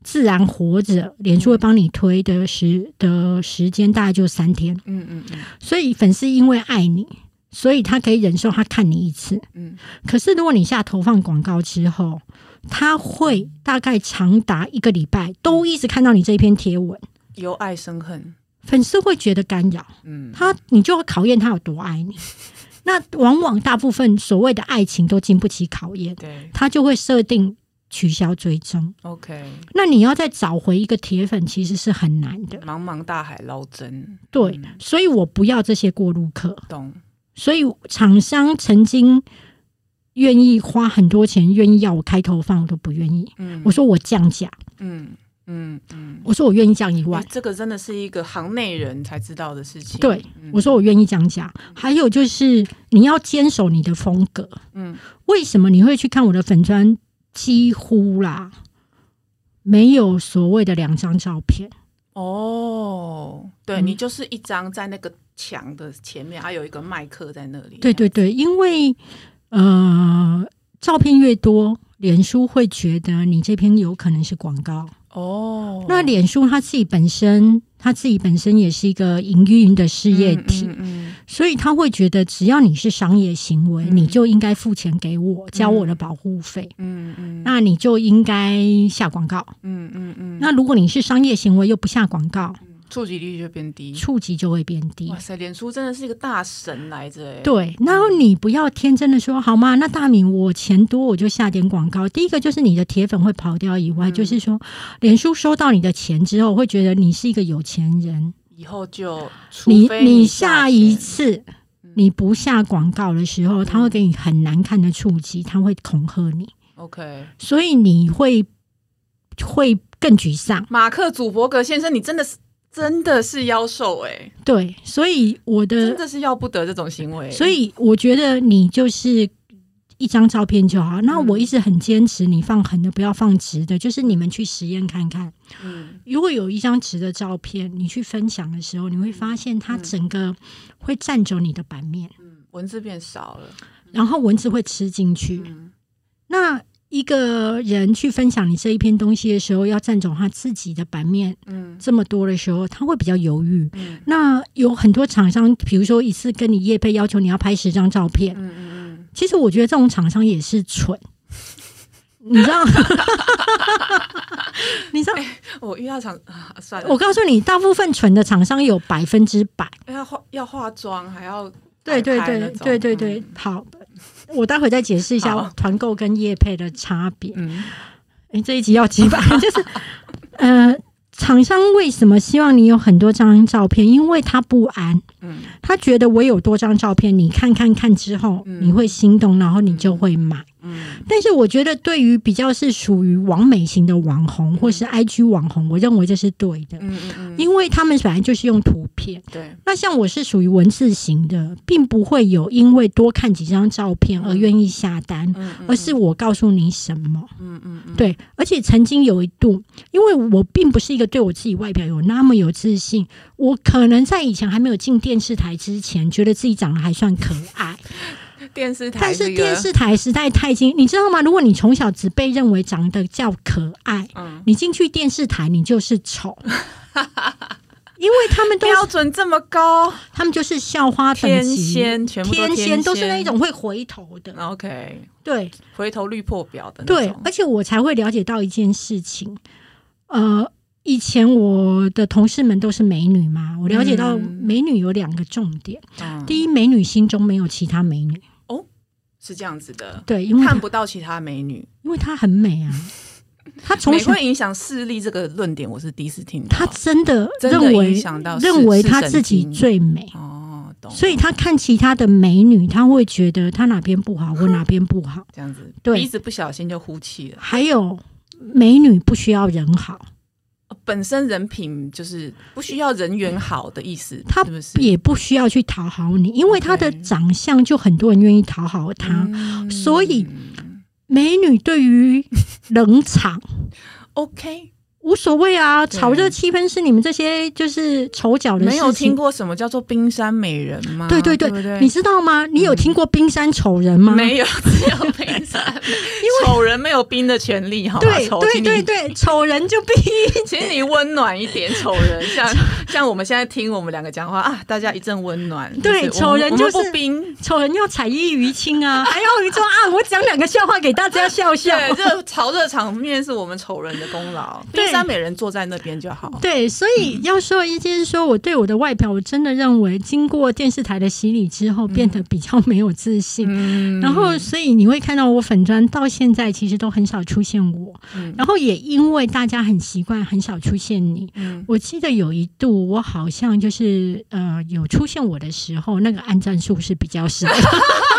Speaker 1: 自然活着，脸书会帮你推的时的时间大概就三天，
Speaker 2: 嗯嗯嗯。
Speaker 1: 所以粉丝因为爱你，所以他可以忍受他看你一次。
Speaker 2: 嗯。
Speaker 1: 可是如果你下投放广告之后，他会大概长达一个礼拜都一直看到你这一篇贴文，
Speaker 2: 由爱生恨，
Speaker 1: 粉丝会觉得干扰
Speaker 2: 嗯
Speaker 1: 他，你就会考验他有多爱你。那往往大部分所谓的爱情都经不起考验，
Speaker 2: 对
Speaker 1: 他就会设定取消追踪。
Speaker 2: ，OK，
Speaker 1: 那你要再找回一个铁粉，其实是很难的。
Speaker 2: 茫茫大海捞针，
Speaker 1: 对，
Speaker 2: 嗯
Speaker 1: 所以我不要这些过路客。
Speaker 2: 懂，
Speaker 1: 所以厂商曾经愿意花很多钱，愿意要我开头放，我都不愿意。
Speaker 2: 嗯
Speaker 1: 我说我降价，
Speaker 2: 嗯嗯嗯，
Speaker 1: 我说我愿意降一万
Speaker 2: 哇，，这个真的是一个行内人才知道的事情，
Speaker 1: 对
Speaker 2: 嗯
Speaker 1: 我说我愿意降价。还有就是你要坚守你的风格。
Speaker 2: 嗯
Speaker 1: 为什么你会去看我的粉砖？几乎啦，没有所谓的两张照片。
Speaker 2: 哦，对
Speaker 1: 嗯
Speaker 2: 你就是一张在那个墙的前面，还有一个麦克在那里，
Speaker 1: 对对对，因为呃，照片越多，脸书会觉得你这篇有可能是广告。
Speaker 2: 哦，
Speaker 1: 那脸书它自己本身，它自己本身也是一个营运的事业体，
Speaker 2: 嗯嗯
Speaker 1: 所以他会觉得只要你是商业行为，
Speaker 2: 嗯。
Speaker 1: 你就应该付钱给我，交我的保护费，
Speaker 2: 嗯嗯。
Speaker 1: 那你就应该下广告。
Speaker 2: 嗯嗯嗯，
Speaker 1: 那如果你是商业行为又不下广告，
Speaker 2: 触及率就变低。
Speaker 1: 触及就会变低
Speaker 2: 哇。塞，脸书真的是一个大神来着哎。
Speaker 1: 对，然后你不要天真的说好吗？那大米我钱多我就下点广告。第一个就是你的铁粉会跑掉以外，
Speaker 2: 嗯
Speaker 1: 就是说，脸书收到你的钱之后，会觉得你是一个有钱人。
Speaker 2: 以后就
Speaker 1: 你你
Speaker 2: 下
Speaker 1: 下一次
Speaker 2: 嗯
Speaker 1: 你不下广告的时候，他会给你很难看的触及，他会恐吓你
Speaker 2: ，OK，
Speaker 1: 所以你会会更沮丧。
Speaker 2: 马克·祖伯格先生，你真的是真的是妖兽哎，
Speaker 1: 对，所以我的，
Speaker 2: 真的是要不得这种行为。
Speaker 1: 所以我觉得你就是。一张照片就好。那
Speaker 2: 嗯
Speaker 1: 我一直很坚持，你放横的不要放直的，就是你们去实验看看。
Speaker 2: 嗯
Speaker 1: 如果有一张直的照片，你去分享的时候，你会发现它整个会占走你的版面，
Speaker 2: 嗯，文字变少了。
Speaker 1: 然后文字会吃进去。
Speaker 2: 嗯
Speaker 1: 那一个人去分享你这一篇东西的时候，要占走他自己的版面
Speaker 2: 嗯。
Speaker 1: 这么多的时候，他会比较犹豫。
Speaker 2: 嗯。
Speaker 1: 那有很多厂商，比如说一次跟你业配要求你要拍十张照片，
Speaker 2: 嗯嗯嗯。
Speaker 1: 其实我觉得这种厂商也是蠢，你知道？你知道？
Speaker 2: 嗯，我遇到厂啊，算了，
Speaker 1: 我告诉你，大部分蠢的厂商有百分之百。
Speaker 2: 要化要化妆，还要
Speaker 1: 对对对对对对，
Speaker 2: 嗯。
Speaker 1: 好，我待会再解释一下团购跟业配的差别。
Speaker 2: 嗯
Speaker 1: 诶，这一集要几百？就是呃，厂商为什么希望你有很多张照片？因为他不安，
Speaker 2: 嗯
Speaker 1: 他觉得我有多张照片，你看看看之后，
Speaker 2: 嗯
Speaker 1: 你会心动，然后你就会买。
Speaker 2: 嗯。
Speaker 1: 但是我觉得，对于比较是属于网美型的网红或是 IG 网红，我认为这是对的，
Speaker 2: 嗯嗯嗯，
Speaker 1: 因为他们本来就是用图片。
Speaker 2: 对，
Speaker 1: 那像我是属于文字型的，并不会有因为多看几张照片而愿意下单，
Speaker 2: 嗯嗯
Speaker 1: 而是我告诉你什么。
Speaker 2: 嗯嗯嗯，
Speaker 1: 对，而且曾经有一度，因为我并不是一个对我自己外表有那么有自信，我可能在以前还没有进电视台之前，觉得自己长得还算可爱。
Speaker 2: 电视台
Speaker 1: 但是
Speaker 2: 这个。
Speaker 1: 电视台时代太精，你知道吗？如果你从小只被认为长得叫可爱，
Speaker 2: 嗯。
Speaker 1: 你进去电视台你就是丑。因为他们都
Speaker 2: 标准这么高，
Speaker 1: 他们就是校花等
Speaker 2: 天
Speaker 1: 级，
Speaker 2: 仙全部都
Speaker 1: 天
Speaker 2: 天
Speaker 1: 仙。都是那
Speaker 2: 仙
Speaker 1: 种会回头的
Speaker 2: ，OK，
Speaker 1: 对。
Speaker 2: 回头率破表的
Speaker 1: 对而且我才会了解到一件事情，呃。以前我的同事们都是美女嘛，我了解到
Speaker 2: 嗯。
Speaker 1: 美女有两个重点。
Speaker 2: 嗯。
Speaker 1: 第一，美女心中没有其他美女，
Speaker 2: 是这样子的，
Speaker 1: 对，因为
Speaker 2: 看不到其他美女，
Speaker 1: 因为她很美啊，她从小
Speaker 2: 会影响视力这个论点，我是第一次听到。
Speaker 1: 她真的认为认为她自己最美，
Speaker 2: 哦，懂，
Speaker 1: 所以她看其他的美女，她会觉得她哪边不好，我哪边不好。
Speaker 2: 这样子，
Speaker 1: 对
Speaker 2: 一直不小心就呼气了。
Speaker 1: 还有美女不需要人好，
Speaker 2: 哦本身人品就是不需要人缘好的意思，他？
Speaker 1: 也不需要去讨好你，因为他的长相就很多人愿意讨好他。
Speaker 2: 嗯
Speaker 1: 所以美女对于冷场
Speaker 2: OK，
Speaker 1: 无所谓啊，
Speaker 2: 对
Speaker 1: 炒热气氛是你们这些就是丑角的事情。
Speaker 2: 没有听过什么叫做冰山美人吗？
Speaker 1: 对对对？你知道吗？你有听过冰山丑人吗？
Speaker 2: 没有，只有冰山，因为丑人没有冰的权利，好吗？
Speaker 1: 对对对对，丑人就冰
Speaker 2: 请你温暖一点，丑人像 像我们现在听我们两个讲话啊，大家一阵温暖。
Speaker 1: 对丑人就是
Speaker 2: 不冰，
Speaker 1: 丑人要彩衣娱亲啊，还要说啊，我讲两个笑话给大家笑笑。
Speaker 2: 对，这个炒热场面是我们丑人的功劳。
Speaker 1: 对
Speaker 2: 冰山美人坐在那边就好。
Speaker 1: 对，所以要说一件，说我对我的外表，我真的认为经过电视台的洗礼之后，变得比较没有自信。
Speaker 2: 嗯
Speaker 1: 然后，所以你会看到我粉砖到现在其实都很少出现我，
Speaker 2: 嗯
Speaker 1: 然后也因为大家很习惯很少出现你。
Speaker 2: 嗯
Speaker 1: 我记得有一度，我好像就是呃有出现我的时候，那个按赞数是比较少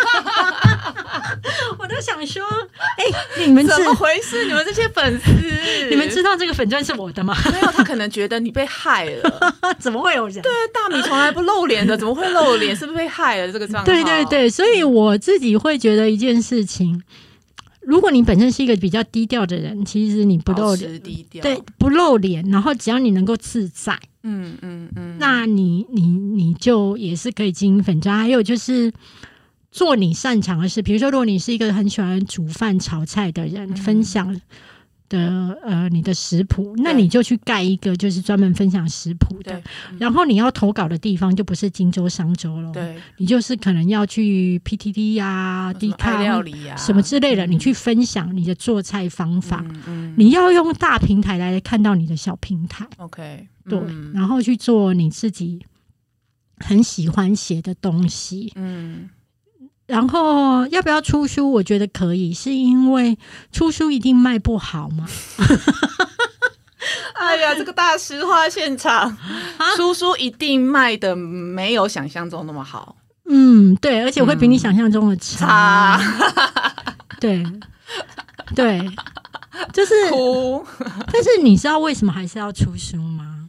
Speaker 1: 的。我都想说，哎、你们
Speaker 2: 怎么回事？你们这些粉丝，
Speaker 1: 你们知道这个粉钻是我的吗？
Speaker 2: 没有？他可能觉得你被害了。
Speaker 1: 怎么会有人？
Speaker 2: 对大米从来不露脸的，怎么会露脸？是不是被害了？这个账号？
Speaker 1: 对对对，所以我自己会觉得一件事情，如果你本身是一个比较低调的人，其实你不露脸，
Speaker 2: 低调。
Speaker 1: 对，不露脸，然后只要你能够自在，
Speaker 2: 嗯嗯嗯，
Speaker 1: 那你你你就也是可以经营粉砖。还有就是做你擅长的事，比如说，如果你是一个很喜欢煮饭、炒菜的人，
Speaker 2: 嗯。
Speaker 1: 分享的呃你的食谱，那你就去盖一个就是专门分享食谱的。
Speaker 2: 对。
Speaker 1: 然后你要投稿的地方就不是荆州、商州了，
Speaker 2: 对，
Speaker 1: 你就是可能要去 PTT 呀、
Speaker 2: 什
Speaker 1: D
Speaker 2: 么爱料理呀，
Speaker 1: 什么之类的，
Speaker 2: 嗯。
Speaker 1: 你去分享你的做菜方法。
Speaker 2: 嗯嗯。
Speaker 1: 你要用大平台来看到你的小平台
Speaker 2: ，OK，
Speaker 1: 对，
Speaker 2: 嗯。
Speaker 1: 然后去做你自己很喜欢写的东西。
Speaker 2: 嗯
Speaker 1: 然后要不要出书？我觉得可以，是因为出书一定卖不好嘛。
Speaker 2: 哎呀，这个大实话现场，出书一定卖的没有想象中那么好，
Speaker 1: 嗯，对，而且会比你想象中的差。
Speaker 2: 差
Speaker 1: 对，对，就是，
Speaker 2: 哭。
Speaker 1: 但是你知道为什么还是要出书吗？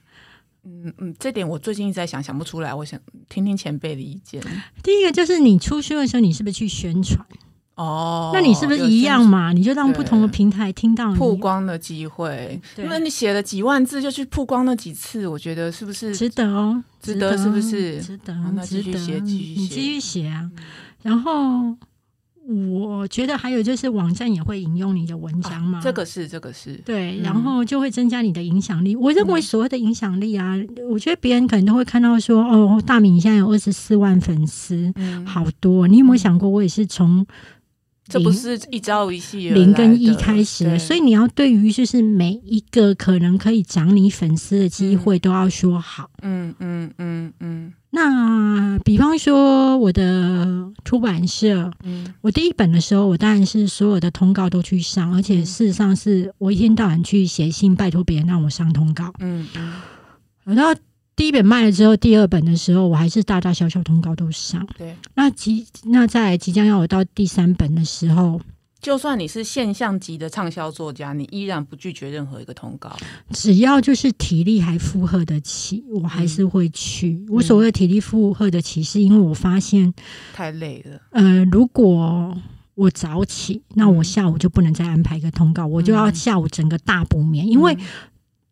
Speaker 2: 嗯嗯，这点我最近一直在想，想不出来，我想听听前辈的意见。
Speaker 1: 第一个就是你出书的时候，你是不是去宣传？
Speaker 2: 哦，
Speaker 1: 那你是不是一样嘛？你就让不同的平台听到你
Speaker 2: 曝光的机会？
Speaker 1: 对
Speaker 2: 那你写了几万字就去曝光那几次，我觉得是不是？
Speaker 1: 值得哦，
Speaker 2: 值得是不是
Speaker 1: 值得
Speaker 2: 好，那继续
Speaker 1: 值得，
Speaker 2: 写继续写
Speaker 1: 你继续写啊。然后我觉得还有就是网站也会引用你的文章嘛，
Speaker 2: 啊这个是这个是，
Speaker 1: 对，
Speaker 2: 嗯。
Speaker 1: 然后就会增加你的影响力。我认为
Speaker 2: 嗯。
Speaker 1: 所谓的影响力啊，我觉得别人可能都会看到说，哦，大米你现在有二十四万粉丝，
Speaker 2: 嗯，
Speaker 1: 好多。你有没有想过，我也是从
Speaker 2: 这不是一朝一夕
Speaker 1: 零跟一开始的，所以你要对于就是每一个可能可以涨你粉丝的机会都要说好。
Speaker 2: 嗯嗯嗯嗯
Speaker 1: 那比方说我的出版社，
Speaker 2: 嗯
Speaker 1: 我第一本的时候，我当然是所有的通告都去上，而且
Speaker 2: 嗯
Speaker 1: 事实上是我一天到晚去写信拜托别人让我上通告。
Speaker 2: 嗯嗯
Speaker 1: 然后第一本卖了之后，第二本的时候，我还是大大小小通告都上。
Speaker 2: 对。
Speaker 1: 那即那在即将要我到第三本的时候，
Speaker 2: 就算你是现象级的畅销作家，你依然不拒绝任何一个通告。
Speaker 1: 只要就是体力还负荷得起，我还是会去。我所谓的体力负荷得起，是因为我发现，
Speaker 2: 太累了，
Speaker 1: 呃，如果我早起，那我
Speaker 2: 嗯。
Speaker 1: 下午就不能再安排一个通告，我就要
Speaker 2: 嗯。
Speaker 1: 下午整个大补眠，因为
Speaker 2: 嗯。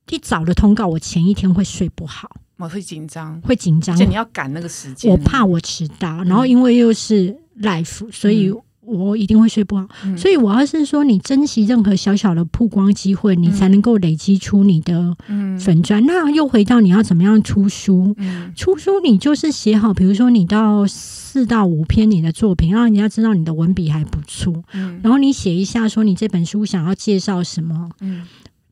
Speaker 1: 一早的通告，我前一天会睡不好，
Speaker 2: 我会紧张，
Speaker 1: 会紧张。
Speaker 2: 而且，你要赶那个时间，
Speaker 1: 我怕我迟到，然后因为又是 life，所以
Speaker 2: 嗯
Speaker 1: 我一定会睡不好。
Speaker 2: 嗯
Speaker 1: 所以我要是说，你珍惜任何小小的曝光机会，你才能够累积出你的
Speaker 2: 嗯
Speaker 1: 粉砖。那又回到你要怎么样出书？
Speaker 2: 嗯
Speaker 1: 出书你就是写好，比如说你到四到五篇你的作品，让人家知道你的文笔还不错。
Speaker 2: 嗯
Speaker 1: 然后你写一下，说你这本书想要介绍什么。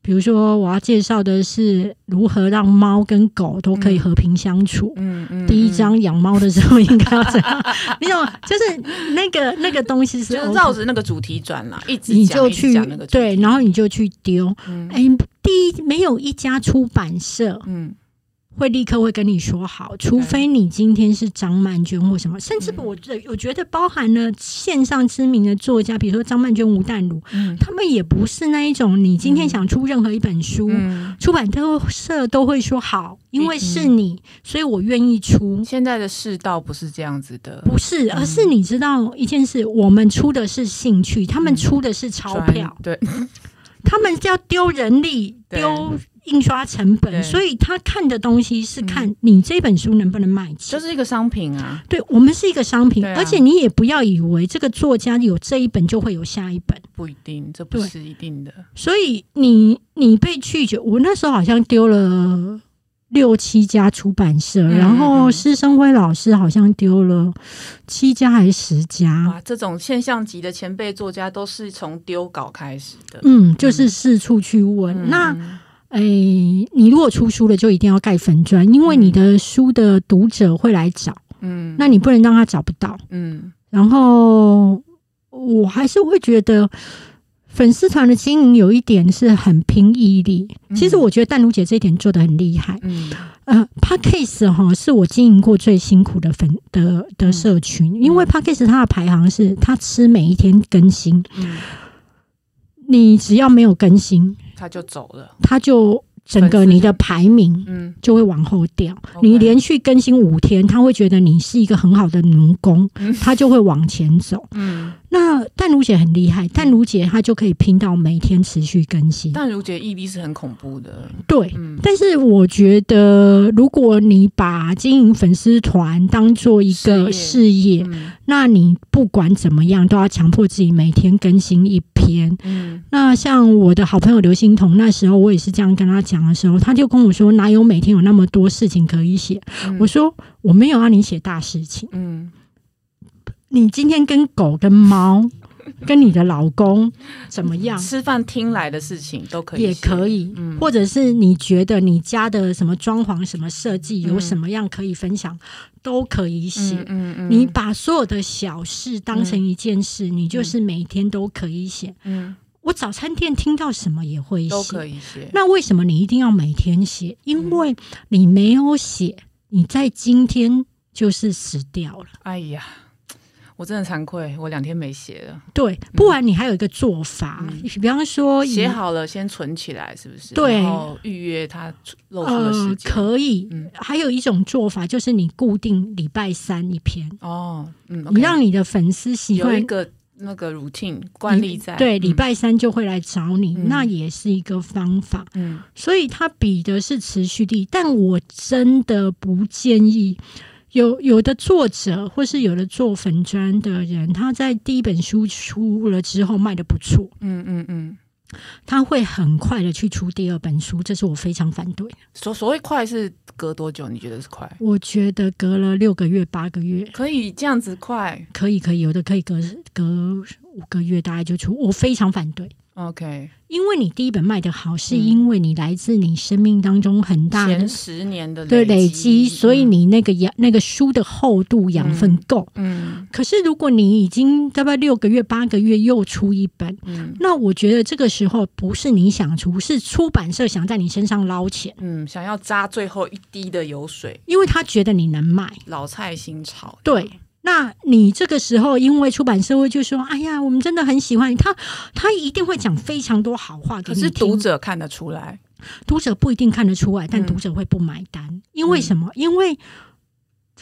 Speaker 2: 嗯
Speaker 1: 比如说，我要介绍的是如何让猫跟狗都可以和平相处。
Speaker 2: 嗯嗯，
Speaker 1: 第一章养猫的时候应该要怎样？你懂吗？就是那个那个东西是
Speaker 2: 绕着那个主题转啦，一直
Speaker 1: 你就去
Speaker 2: 讲那个
Speaker 1: 对，然后你就去丢。
Speaker 2: 嗯
Speaker 1: 哎，第一，没有一家出版社
Speaker 2: 嗯
Speaker 1: 会立刻会跟你说好，除非你今天是张曼娟或什么，甚至
Speaker 2: 嗯
Speaker 1: 我觉得我觉得包含了线上知名的作家，比如说张曼娟、吴淡如，
Speaker 2: 嗯。
Speaker 1: 他们也不是那一种你今天想出任何一本书。
Speaker 2: 嗯，
Speaker 1: 出版社都会说好，因为是你，所以我愿意出。
Speaker 2: 现在的世道不是这样子的，
Speaker 1: 不是，而是你知道一件事，我们出的是兴趣，他们出的是钞
Speaker 2: 专
Speaker 1: 票，
Speaker 2: 对，
Speaker 1: 他们要丢人力、
Speaker 2: 对。
Speaker 1: 丢印刷成本，所以他看的东西是看你这本书能不能卖钱。
Speaker 2: 就是一个商品啊，
Speaker 1: 对我们是一个商品，
Speaker 2: 啊
Speaker 1: 而且你也不要以为这个作家有这一本就会有下一本，
Speaker 2: 不一定，这不是一定的。
Speaker 1: 所以你你被拒绝，我那时候好像丢了。六七家出版社，
Speaker 2: 嗯
Speaker 1: 然后
Speaker 2: 嗯
Speaker 1: 施生辉老师好像丢了七家还是十家，
Speaker 2: 哇，这种现象级的前辈作家都是从丢稿开始的。
Speaker 1: 嗯，就是四处去问。
Speaker 2: 嗯
Speaker 1: 那诶、你如果出书了，就一定要盖粉砖，因为你的书的读者会来找，
Speaker 2: 嗯，
Speaker 1: 那你不能让他找不到。
Speaker 2: 嗯。
Speaker 1: 然后我还是会觉得粉丝团的经营有一点是很拼毅力。
Speaker 2: 嗯。
Speaker 1: 其实我觉得淡如姐这一点做的很厉害。
Speaker 2: 嗯。
Speaker 1: 呃 p a d k a s 哈是我经营过最辛苦的粉的的
Speaker 2: 嗯。
Speaker 1: 社群，因为 p a d k a s 它的排行是它吃每一天更新，
Speaker 2: 嗯，
Speaker 1: 你只要没有更新，
Speaker 2: 他就走了。
Speaker 1: 他就整个你的排名
Speaker 2: 嗯
Speaker 1: 就会往后掉。你连续更新五天，他会觉得你是一个很好的奴工，
Speaker 2: 嗯
Speaker 1: 他就会往前走。
Speaker 2: 嗯，
Speaker 1: 那淡如姐很厉害，淡如姐她就可以拼到每天持续更新。
Speaker 2: 但如姐毅力是很恐怖的。
Speaker 1: 对，
Speaker 2: 嗯
Speaker 1: 但是我觉得，如果你把经营粉丝团当做一个
Speaker 2: 事
Speaker 1: 事业，
Speaker 2: 嗯
Speaker 1: 那你不管怎么样都要强迫自己每天更新一篇。
Speaker 2: 嗯
Speaker 1: 那像我的好朋友刘欣彤，那时候我也是这样跟他讲的时候，他就跟我说：“哪有每天有那么多事情可以写？”
Speaker 2: 嗯
Speaker 1: 我说：“我没有让你写大事情，
Speaker 2: 嗯
Speaker 1: 你今天跟狗、跟猫、跟你的老公怎么样？”
Speaker 2: 吃饭听来的事情都可以，
Speaker 1: 也可
Speaker 2: 以。嗯
Speaker 1: 或者是你觉得你家的什么装潢、什么设计有
Speaker 2: 嗯
Speaker 1: 什么样可以分享，都可以写。
Speaker 2: 嗯嗯
Speaker 1: 你把所有的小事当成一件事，你就是每天都可以写。
Speaker 2: 嗯
Speaker 1: 我早餐店听到什么也会
Speaker 2: 都，可以写。
Speaker 1: 那为什么你一定要每天写？因为你没有写，你在今天就是死掉了。
Speaker 2: 哎呀，我真的惭愧，我两天没写了。
Speaker 1: 对，不然你还有一个做法，
Speaker 2: 嗯
Speaker 1: 比方说以
Speaker 2: 写好了先存起来，是不是？
Speaker 1: 对
Speaker 2: 然后预约它出露出的
Speaker 1: 呃
Speaker 2: 时，间。
Speaker 1: 可以。
Speaker 2: 嗯
Speaker 1: 还有一种做法就是你固定礼拜三一篇，
Speaker 2: 哦，嗯，
Speaker 1: 你让你的粉丝
Speaker 2: 喜欢个那个 routine 惯例在。
Speaker 1: 对，
Speaker 2: 嗯
Speaker 1: 礼，拜三就会来找你，
Speaker 2: 嗯
Speaker 1: 那也是一个方法。
Speaker 2: 嗯
Speaker 1: 所以它比的是持续力，但我真的不建议有有的作者或是有的做粉砖的人，他在第一本书出了之后卖的不错，
Speaker 2: 嗯嗯嗯。
Speaker 1: 他会很快的去出第二本书，这是我非常反对的。
Speaker 2: 所所谓快是隔多久？你觉得是快？
Speaker 1: 我觉得隔了六个月、八个月
Speaker 2: 可以这样子快
Speaker 1: 可以，可以，有的可以隔隔五个月大概就出，我非常反对。
Speaker 2: ？OK，
Speaker 1: 因为你第一本卖的好，是因为你来自你生命当中很大的
Speaker 2: 前十年的
Speaker 1: 对累
Speaker 2: 积，
Speaker 1: 积，所以你那个养那个书的厚度养分够。
Speaker 2: 嗯
Speaker 1: 可是如果你已经大概六个月、八个月又出一本，
Speaker 2: 嗯
Speaker 1: 那我觉得这个时候不是你想出，是出版社想在你身上捞钱，
Speaker 2: 嗯，想要扎最后一滴的油水，
Speaker 1: 因为他觉得你能卖。
Speaker 2: 老菜新炒。
Speaker 1: 对，那你这个时候，因为出版社会就说：“哎呀，我们真的很喜欢你。他，他一定会讲非常多好话
Speaker 2: 可是。读者看得出来，
Speaker 1: 读者不一定看得出来，但
Speaker 2: 嗯
Speaker 1: 读者会不买单，因为什么？因为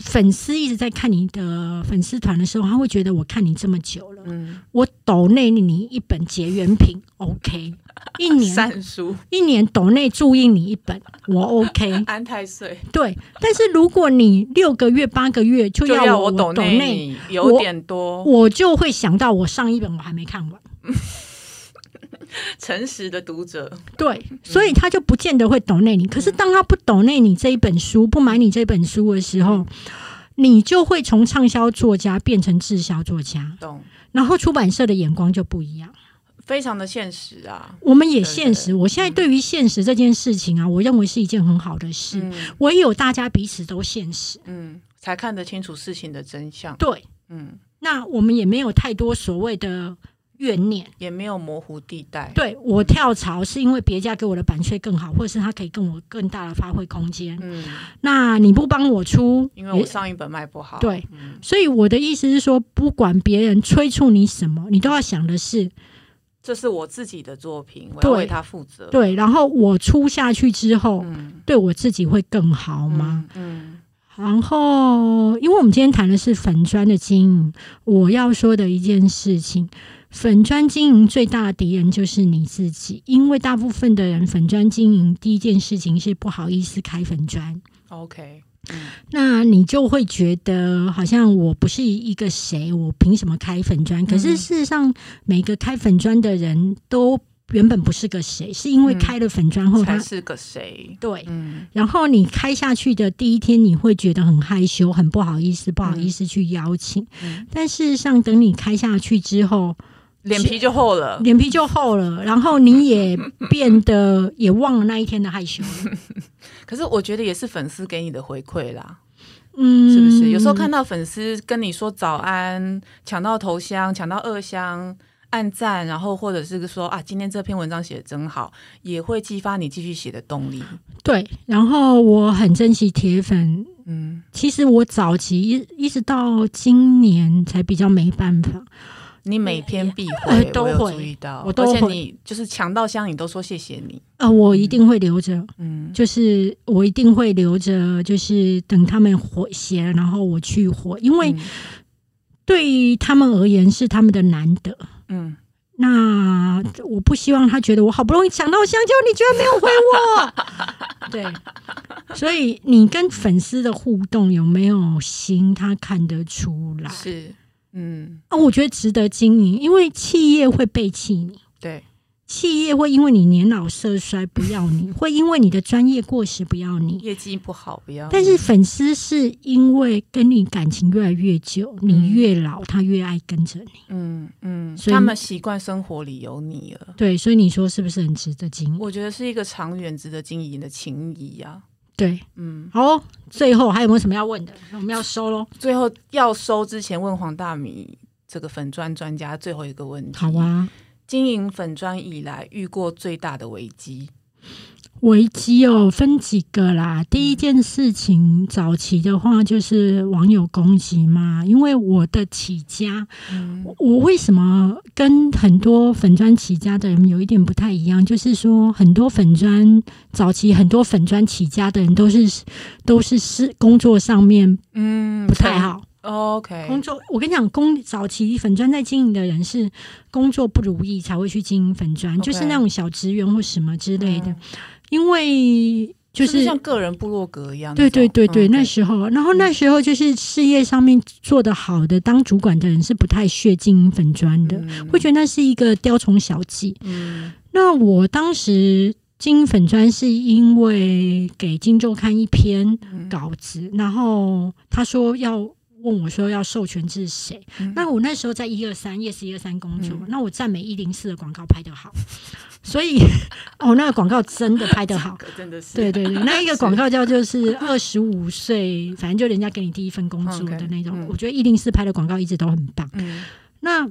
Speaker 1: 粉丝一直在看你的粉丝团的时候，他会觉得我看你这么久了，
Speaker 2: 嗯，
Speaker 1: 我抖内你一本结缘品，OK，一年
Speaker 2: 三书
Speaker 1: 一年抖内注印你一本，我 OK。
Speaker 2: 安太岁
Speaker 1: 对，但是如果你六个月、八个月就
Speaker 2: 就
Speaker 1: 要我
Speaker 2: 要抖
Speaker 1: 内，
Speaker 2: 有点多，
Speaker 1: 我就会想到我上一本我还没看完。
Speaker 2: 诚实的读者，
Speaker 1: 对，所以他就不见得会懂内你。可是当他不懂内你这一本书，不买你这本书的时候，你就会从畅销作家变成滞销作家，
Speaker 2: 懂，
Speaker 1: 然后出版社的眼光就不一样。
Speaker 2: 非常的现实啊，
Speaker 1: 我们也现实，
Speaker 2: 对。
Speaker 1: 我现在对于现实这件事情啊，我认为是一件很好的事。
Speaker 2: 嗯。
Speaker 1: 唯有大家彼此都现实，
Speaker 2: 嗯，才看得清楚事情的真相，
Speaker 1: 对，
Speaker 2: 嗯，
Speaker 1: 那我们也没有太多所谓的怨念。
Speaker 2: 也没有模糊地带，
Speaker 1: 对我跳槽是因为别家给我的版税更好，或者是他可以跟我更大的发挥空间。
Speaker 2: 嗯，
Speaker 1: 那你不帮我出，
Speaker 2: 因为我上一本卖不好，
Speaker 1: 对
Speaker 2: 嗯
Speaker 1: 所以我的意思是说，不管别人催促你什么，你都要想的是
Speaker 2: 这是我自己的作品，我要为他负责，
Speaker 1: 对，然后我出下去之后，
Speaker 2: 嗯，
Speaker 1: 对我自己会更好吗？
Speaker 2: 嗯？
Speaker 1: 然后，因为我们今天谈的是粉砖的经营，我要说的一件事情，粉砖经营最大的敌人就是你自己，因为大部分的人粉砖经营第一件事情是不好意思开粉砖。
Speaker 2: 嗯，OK，嗯
Speaker 1: 那你就会觉得好像我不是一个谁，我凭什么开粉砖？可是
Speaker 2: 嗯
Speaker 1: 事实上，每个开粉砖的人都原本不是个谁，是因为
Speaker 2: 嗯
Speaker 1: 开了粉砖后他，
Speaker 2: 才是个谁？
Speaker 1: 对。
Speaker 2: 嗯
Speaker 1: 然后你开下去的第一天，你会觉得很害羞，很不好意思，不好意思去邀请。
Speaker 2: 嗯，
Speaker 1: 但事实上，等你开下去之后，
Speaker 2: 脸皮就厚了，
Speaker 1: 脸皮就厚了，然后你也变得也忘了那一天的害羞了。
Speaker 2: 可是我觉得也是粉丝给你的回馈啦，
Speaker 1: 嗯，
Speaker 2: 是不是？有时候看到粉丝跟你说早安，抢到头香，抢到二香。按赞，然后或者是说啊，今天这篇文章写的真好，也会激发你继续写的动力。
Speaker 1: 对，然后我很珍惜铁粉。
Speaker 2: 嗯，
Speaker 1: 其实我早期一一直到今年才比较没办法。
Speaker 2: 你每篇必
Speaker 1: 呃
Speaker 2: 回，我
Speaker 1: 都会
Speaker 2: 注意到，
Speaker 1: 我都
Speaker 2: 而且你就是抢到香，你都说谢谢你。
Speaker 1: 呃，我一定会留着，
Speaker 2: 嗯
Speaker 1: 就是我一定会留着，就是等他们回写，然后我去回，因为
Speaker 2: 嗯
Speaker 1: 对于他们而言是他们的难得。
Speaker 2: 嗯，
Speaker 1: 那我不希望他觉得我好不容易抢到香蕉，你居然没有回我。对，所以你跟粉丝的互动有没有心，他看得出来。
Speaker 2: 是，嗯，
Speaker 1: 啊，我觉得值得经营，因为企业会背弃你，
Speaker 2: 对，
Speaker 1: 企业会因为你年老色衰不要你，会因为你的专业过时不要你。
Speaker 2: 业绩不好不要。
Speaker 1: 但是粉丝是因为跟你感情越来越久，你
Speaker 2: 嗯
Speaker 1: 越老，他越爱跟着你。
Speaker 2: 嗯嗯，
Speaker 1: 所以
Speaker 2: 他们习惯生活里有你了。
Speaker 1: 对，所以你说是不是很值得经营？
Speaker 2: 我觉得是一个长远值得经营的情谊啊。
Speaker 1: 对，
Speaker 2: 嗯，
Speaker 1: 好，最后还有没有什么要问的？我们要收喽。
Speaker 2: 最后要收之前问黄大米这个粉砖专家最后一个问题。
Speaker 1: 好，啊，
Speaker 2: 经营粉砖以来遇过最大的危机。
Speaker 1: 危机哦，分几个啦。第一件事情，早期的话就是网友攻击嘛，因为我的起家，
Speaker 2: 嗯
Speaker 1: 我我为什么跟很多粉砖起家的人有一点不太一样？就是说，很多粉砖早期很多粉砖起家的人都是都是是工作上面
Speaker 2: 嗯
Speaker 1: 不太。好。
Speaker 2: OK，
Speaker 1: 工作，我跟你讲，工早期粉砖在经营的人是工作不如意才会去经营粉砖就是那种小职员或什么之类的，
Speaker 2: 嗯
Speaker 1: 因为就是
Speaker 2: 不像个人部落格一样那
Speaker 1: 对
Speaker 2: 种。
Speaker 1: 对对对，
Speaker 2: 嗯
Speaker 1: 那时候，然后那时候就是事业上面做得好的，当主管的人是不太屑经营粉砖的，
Speaker 2: 嗯。
Speaker 1: 会觉得那是一个雕虫小技。
Speaker 2: 嗯。
Speaker 1: 那我当时经营粉砖是因为给《金周刊》一篇
Speaker 2: 嗯。
Speaker 1: 稿子，然后他说要问我说要授权制谁，
Speaker 2: 嗯。
Speaker 1: 那我那时候在一二三 yes 一二三工作，
Speaker 2: 嗯。
Speaker 1: 那我赞美一零四的广告拍得好，所以 哦那个广告真的拍得好。
Speaker 2: 这个真的是
Speaker 1: 对对对，那一个广告叫就是二十五岁，反正就人家给你第一份工作的那种。我觉得一零四拍的广告一直都很棒。
Speaker 2: 嗯
Speaker 1: 那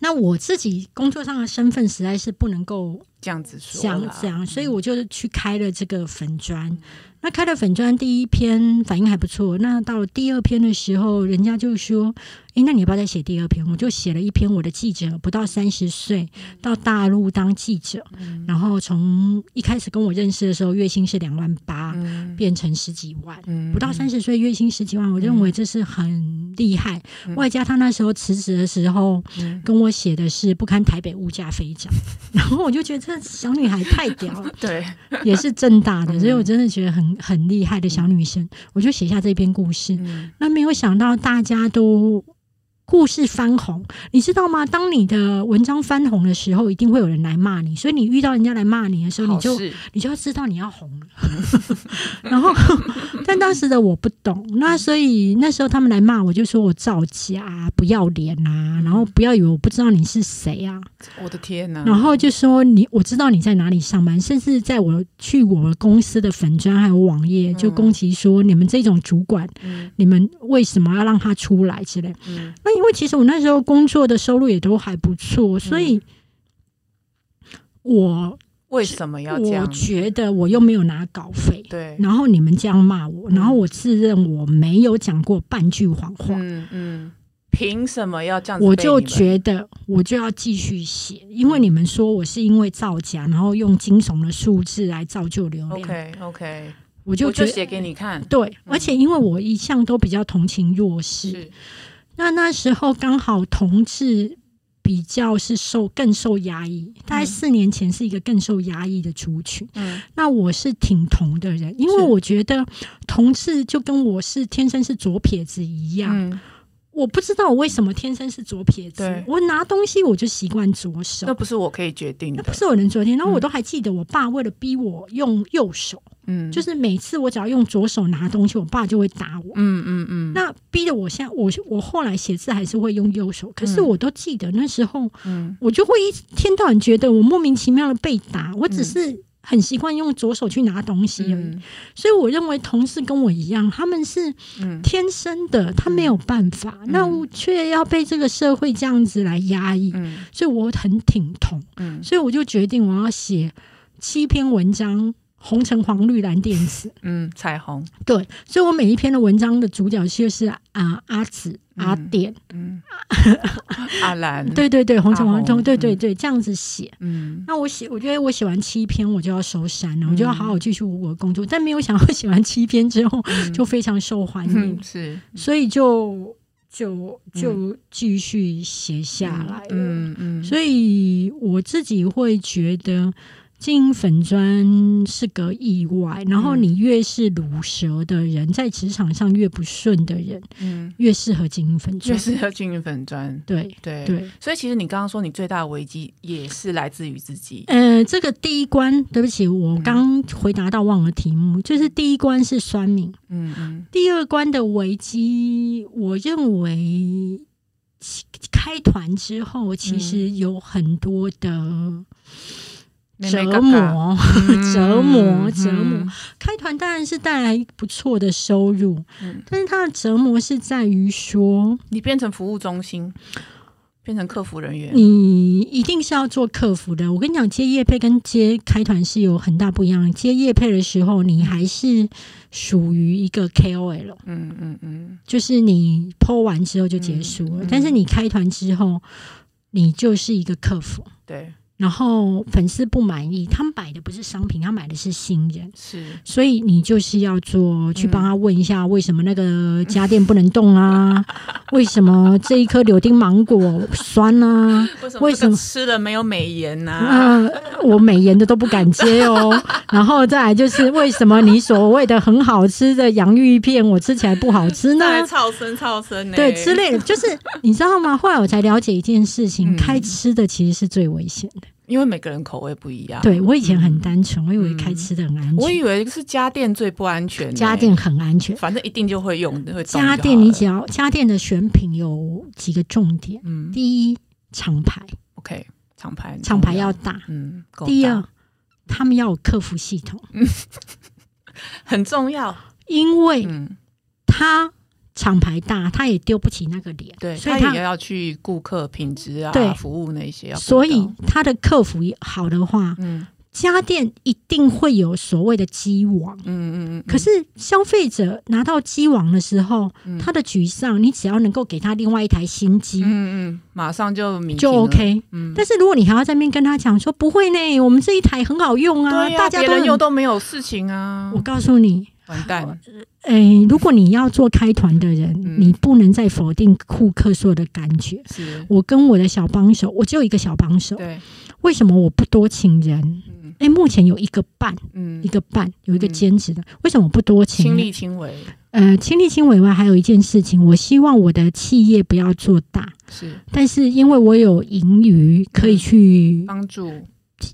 Speaker 1: 那我自己工作上的身份实在是不能够
Speaker 2: 这样子说想，
Speaker 1: 这样，所以我就去开了这个粉砖。
Speaker 2: 嗯。
Speaker 1: 那开了粉砖第一篇反应还不错，那到了第二篇的时候，人家就说：“诶，那你要不要再写第二篇？”我就写了一篇我的记者不到三十岁到大陆当记者，
Speaker 2: 嗯。
Speaker 1: 然后从一开始跟我认识的时候月薪是两万八、
Speaker 2: 嗯。
Speaker 1: 变成十几万。
Speaker 2: 嗯。
Speaker 1: 不到三十岁月薪十几万，我认为这是很厉害。外加他那时候辞职的时候，
Speaker 2: 嗯。
Speaker 1: 跟我写的是不堪台北物价飞涨，然后我就觉得这小女孩太屌了，
Speaker 2: 对，
Speaker 1: 也是正大
Speaker 2: 嗯
Speaker 1: 的，所以我真的觉得很很厉害的小女生，我就写下这篇故事。
Speaker 2: 嗯
Speaker 1: 那没有想到大家都。故事翻红，你知道吗？当你的文章翻红的时候，一定会有人来骂你，所以你遇到人家来骂你的时候，你就你就要知道你要红了。然后，但当时的我不懂，那所以那时候他们来骂我，就说我造假、不要脸啊，然后不要以为我不知道你是谁啊，
Speaker 2: 我的天哪！
Speaker 1: 然后就说你我知道你在哪里上班，甚至在我去我公司的粉砖还有网页就攻击说你们这种主管，
Speaker 2: 嗯
Speaker 1: 你们为什么要让他出来之类。因为其实我那时候工作的收入也都还不错，所以我
Speaker 2: 为什么要这样？
Speaker 1: 我
Speaker 2: 样？
Speaker 1: 觉得我又没有拿稿费，
Speaker 2: 对，
Speaker 1: 然后你们这样骂我，
Speaker 2: 嗯。
Speaker 1: 然后我自认我没有讲过半句谎话，
Speaker 2: 嗯嗯，凭什么要这样？
Speaker 1: 我就觉得我就要继续写，因为你们说我是因为造假，然后用惊悚的数字来造就流量
Speaker 2: ，OK OK，
Speaker 1: 我就
Speaker 2: 就写给你看。
Speaker 1: 对，而且因为我一向都比较同情弱势，
Speaker 2: 是，
Speaker 1: 那那时候刚好同志比较是受更受压抑，大概
Speaker 2: 嗯
Speaker 1: 四年前是一个更受压抑的族群。
Speaker 2: 嗯
Speaker 1: 那我是挺同的人，因为我觉得同志就跟我是天生是左撇子一样。
Speaker 2: 嗯，
Speaker 1: 我不知道我为什么天生是左撇子
Speaker 2: 对，
Speaker 1: 我拿东西我就习惯左手。
Speaker 2: 那。不是我可以决定的。
Speaker 1: 那不。是我能决定，然后我都还记得，我爸为了逼我用右手，
Speaker 2: 嗯，
Speaker 1: 就是每次我只要用左手拿东西，我爸就会打我。
Speaker 2: 嗯嗯嗯，
Speaker 1: 那逼得我现在，我我后来写字还是会用右手，可是
Speaker 2: 嗯。
Speaker 1: 我都记得那时候，
Speaker 2: 嗯。
Speaker 1: 我就会一天到晚觉得我莫名其妙的被打，我只是很习惯用左手去拿东西而已。
Speaker 2: 嗯
Speaker 1: 所以我认为同事跟我一样，他们是
Speaker 2: 嗯
Speaker 1: 天生的，他没有办法，那我却要被这个社会这样子来压抑，
Speaker 2: 嗯
Speaker 1: 所以我很挺痛，
Speaker 2: 嗯
Speaker 1: 所以我就决定我要写七篇文章。红橙黄绿蓝靛紫，
Speaker 2: 嗯，彩虹，
Speaker 1: 对，所以我每一篇的文章的主角就是啊、阿紫、阿
Speaker 2: 嗯
Speaker 1: 典，
Speaker 2: 嗯，阿兰，，
Speaker 1: 对对对，红橙黄
Speaker 2: 绿。红
Speaker 1: 绿，对对
Speaker 2: 嗯。
Speaker 1: 对，这样子写。
Speaker 2: 嗯。
Speaker 1: 那我写，我觉得我写完七篇我就要收山了，我就要
Speaker 2: 嗯
Speaker 1: 好好继续我的工作，但没有想到写完七篇之后就非常受欢迎。
Speaker 2: 嗯，是。
Speaker 1: 所以就就就继续写下来了。
Speaker 2: 嗯嗯，
Speaker 1: 所以我自己会觉得经营粉砖是个意外，然后
Speaker 2: 嗯。
Speaker 1: 你越是卤舌的人，在职场上越不顺的人，
Speaker 2: 嗯，
Speaker 1: 越适合经营粉
Speaker 2: 越
Speaker 1: 砖。
Speaker 2: 适合经营粉砖，
Speaker 1: 对
Speaker 2: 对。
Speaker 1: 对，
Speaker 2: 所以其实你刚刚说你最大的危机也是来自于自己，
Speaker 1: 呃，这个第一关，对不起，
Speaker 2: 嗯
Speaker 1: 我刚回答到忘了题目，就是第一关是酸敏，
Speaker 2: 嗯嗯。
Speaker 1: 第二关的危机，我认为其开团之后，其实有很多的折
Speaker 2: 妹妹嘎嘎
Speaker 1: 磨，
Speaker 2: 嗯
Speaker 1: 折磨，
Speaker 2: 嗯
Speaker 1: 折磨。开团当然是带来不错的收入，
Speaker 2: 嗯
Speaker 1: 但是它的折磨是在于说，
Speaker 2: 你变成服务中心，变成客服人员，
Speaker 1: 你一定是要做客服的。我跟你讲，接业配跟接开团是有很大不一样。接业配的时候，你还是属于一个 KOL，
Speaker 2: 嗯嗯嗯
Speaker 1: 就是你 PO 完之后就结束了。但是你开团之后，你就是一个客服。
Speaker 2: 对，
Speaker 1: 然后粉丝不满意，他买的不是商品，他买的是新人，
Speaker 2: 是，
Speaker 1: 所以你就是要做去帮他问一下，
Speaker 2: 嗯
Speaker 1: 为什么那个家电不能动啊？为什么这一颗柳丁芒果酸啊？
Speaker 2: 为什
Speaker 1: 么
Speaker 2: 吃了没有美颜呐？
Speaker 1: 啊，我美颜的都不敢接哦。然后再来就是为什么你所谓的很好吃的洋芋片，我吃起来不好吃呢？
Speaker 2: 超生超生呢？
Speaker 1: 对之类的，就是你知道吗？后来我才了解一件事情，
Speaker 2: 嗯
Speaker 1: 开吃的其实是最危险的。
Speaker 2: 因为每个人口味不一样。
Speaker 1: 对我以前很单纯，我以为开吃的很安全，
Speaker 2: 我以为是家电最不安全呢，
Speaker 1: 家电很安全。
Speaker 2: 反正一定就会用
Speaker 1: 家电你只要家电的选品有几个重点，
Speaker 2: 嗯。
Speaker 1: 第一厂牌
Speaker 2: ，，OK，厂牌
Speaker 1: 厂牌要。大；
Speaker 2: 嗯，
Speaker 1: 第二，他们要有客服系统，
Speaker 2: 很重要，
Speaker 1: 因为
Speaker 2: 嗯。
Speaker 1: 他厂牌大，他也丢不起那个脸，
Speaker 2: 对，
Speaker 1: 所以他
Speaker 2: 他也要去顾客品质啊
Speaker 1: 对、
Speaker 2: 服务那些要，
Speaker 1: 所以他的客服好的话，
Speaker 2: 嗯。
Speaker 1: 家电一定会有所谓的机网。
Speaker 2: 嗯嗯嗯，
Speaker 1: 可是消费者拿到机网的时候，
Speaker 2: 嗯。
Speaker 1: 他的沮丧，你只要能够给他另外一台新机，
Speaker 2: 嗯嗯，马上就明
Speaker 1: 就 OK。
Speaker 2: 嗯，
Speaker 1: 但是如果你还要在那边跟他讲说不会呢，我们这一台很好用啊，大家
Speaker 2: 又都没有事情啊。
Speaker 1: 我，告诉你，
Speaker 2: 完蛋，
Speaker 1: 诶，如果你要做开团的人，
Speaker 2: 嗯。
Speaker 1: 你不能再否定库克所有的感觉。
Speaker 2: 是，
Speaker 1: 我跟我的小帮手，我只有一个小帮手，
Speaker 2: 对，
Speaker 1: 为什么我不多请人？
Speaker 2: 嗯。
Speaker 1: 诶，目前有一个半，
Speaker 2: 嗯。
Speaker 1: 一，个半，有一个
Speaker 2: 嗯。
Speaker 1: 兼职的，为什么我不多请？
Speaker 2: 亲力亲为。
Speaker 1: 呃，亲力亲为外，还有一件事情，我希望我的企业不要做大，
Speaker 2: 是。
Speaker 1: 但是因为我有盈余，可以去
Speaker 2: 帮助，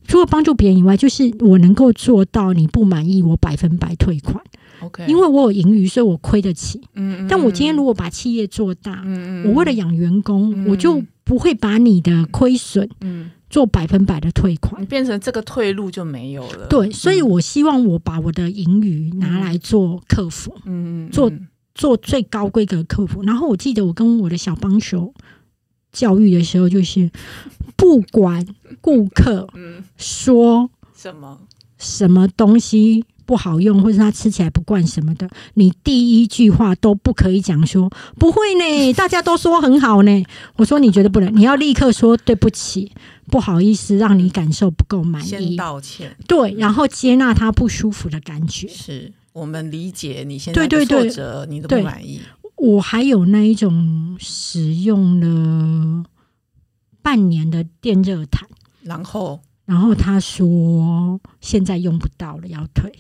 Speaker 1: 除了帮助别人以外，就是我能够做到你不满意，我百分百退款，
Speaker 2: OK，
Speaker 1: 因为我有盈余，所以我亏得起。
Speaker 2: 嗯，嗯
Speaker 1: 但我今天如果把企业做大，
Speaker 2: 嗯嗯，
Speaker 1: 我为了养员工，
Speaker 2: 嗯。
Speaker 1: 我就不会把你的亏损
Speaker 2: 嗯，
Speaker 1: 做百分百的退款。
Speaker 2: 你。变成这个退路就没有了，
Speaker 1: 对，所以我希望我把我的盈余拿来做客服，
Speaker 2: 嗯，嗯，
Speaker 1: 做
Speaker 2: 嗯。
Speaker 1: 做最高规格的客服。然后我记得我跟我的小帮手教育的时候，就是不管顾客
Speaker 2: 嗯，
Speaker 1: 说
Speaker 2: 什么？
Speaker 1: 什么东西不好用，或者它吃起来不惯什么的，你第一句话都不可以讲说不会呢，大家都说很好呢。我说你觉得不能，你要立刻说对不起，不好意思，让你感受不够满
Speaker 2: 先
Speaker 1: 意。
Speaker 2: 道歉，
Speaker 1: 对，然后接纳他不舒服的感觉。
Speaker 2: 是我们理解你现在的
Speaker 1: 对对对
Speaker 2: 挫折，你的不满意，
Speaker 1: 我还有那一种使用了半年的电热毯，
Speaker 2: 然后
Speaker 1: 然后他说现在用不到了，要退。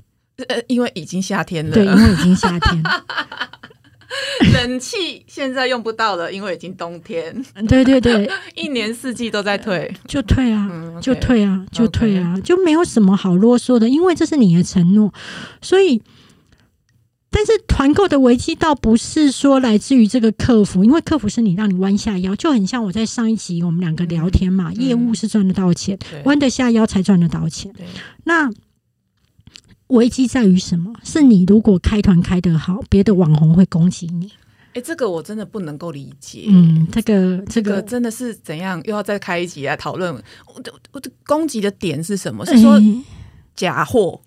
Speaker 2: 呃，因为已经夏天了，
Speaker 1: 对，因为已经夏天了。
Speaker 2: 冷气现在用不到了，因为已经冬天，
Speaker 1: 对对对，
Speaker 2: 一年四季都在退，
Speaker 1: 就退啊。
Speaker 2: 嗯，
Speaker 1: 就退啊，就退啊，就没有什么好啰嗦的，因为这是你的承诺，所以。但是团购的危机倒不是说来自于这个客服，因为客服是你让你弯下腰，就很像我在上一集我们两个聊天嘛，
Speaker 2: 嗯
Speaker 1: 业务是赚得到钱，弯得下腰才赚得到钱。那危机在于什么？是你如果开团开得好，别的网红会攻击你。
Speaker 2: 哎，这个我真的不能够理解，
Speaker 1: 嗯，这个这
Speaker 2: 这个
Speaker 1: 个
Speaker 2: 真的是怎样？又要再开一集来讨论？我的我的攻击的点是什么？是说
Speaker 1: 哎
Speaker 2: 假货，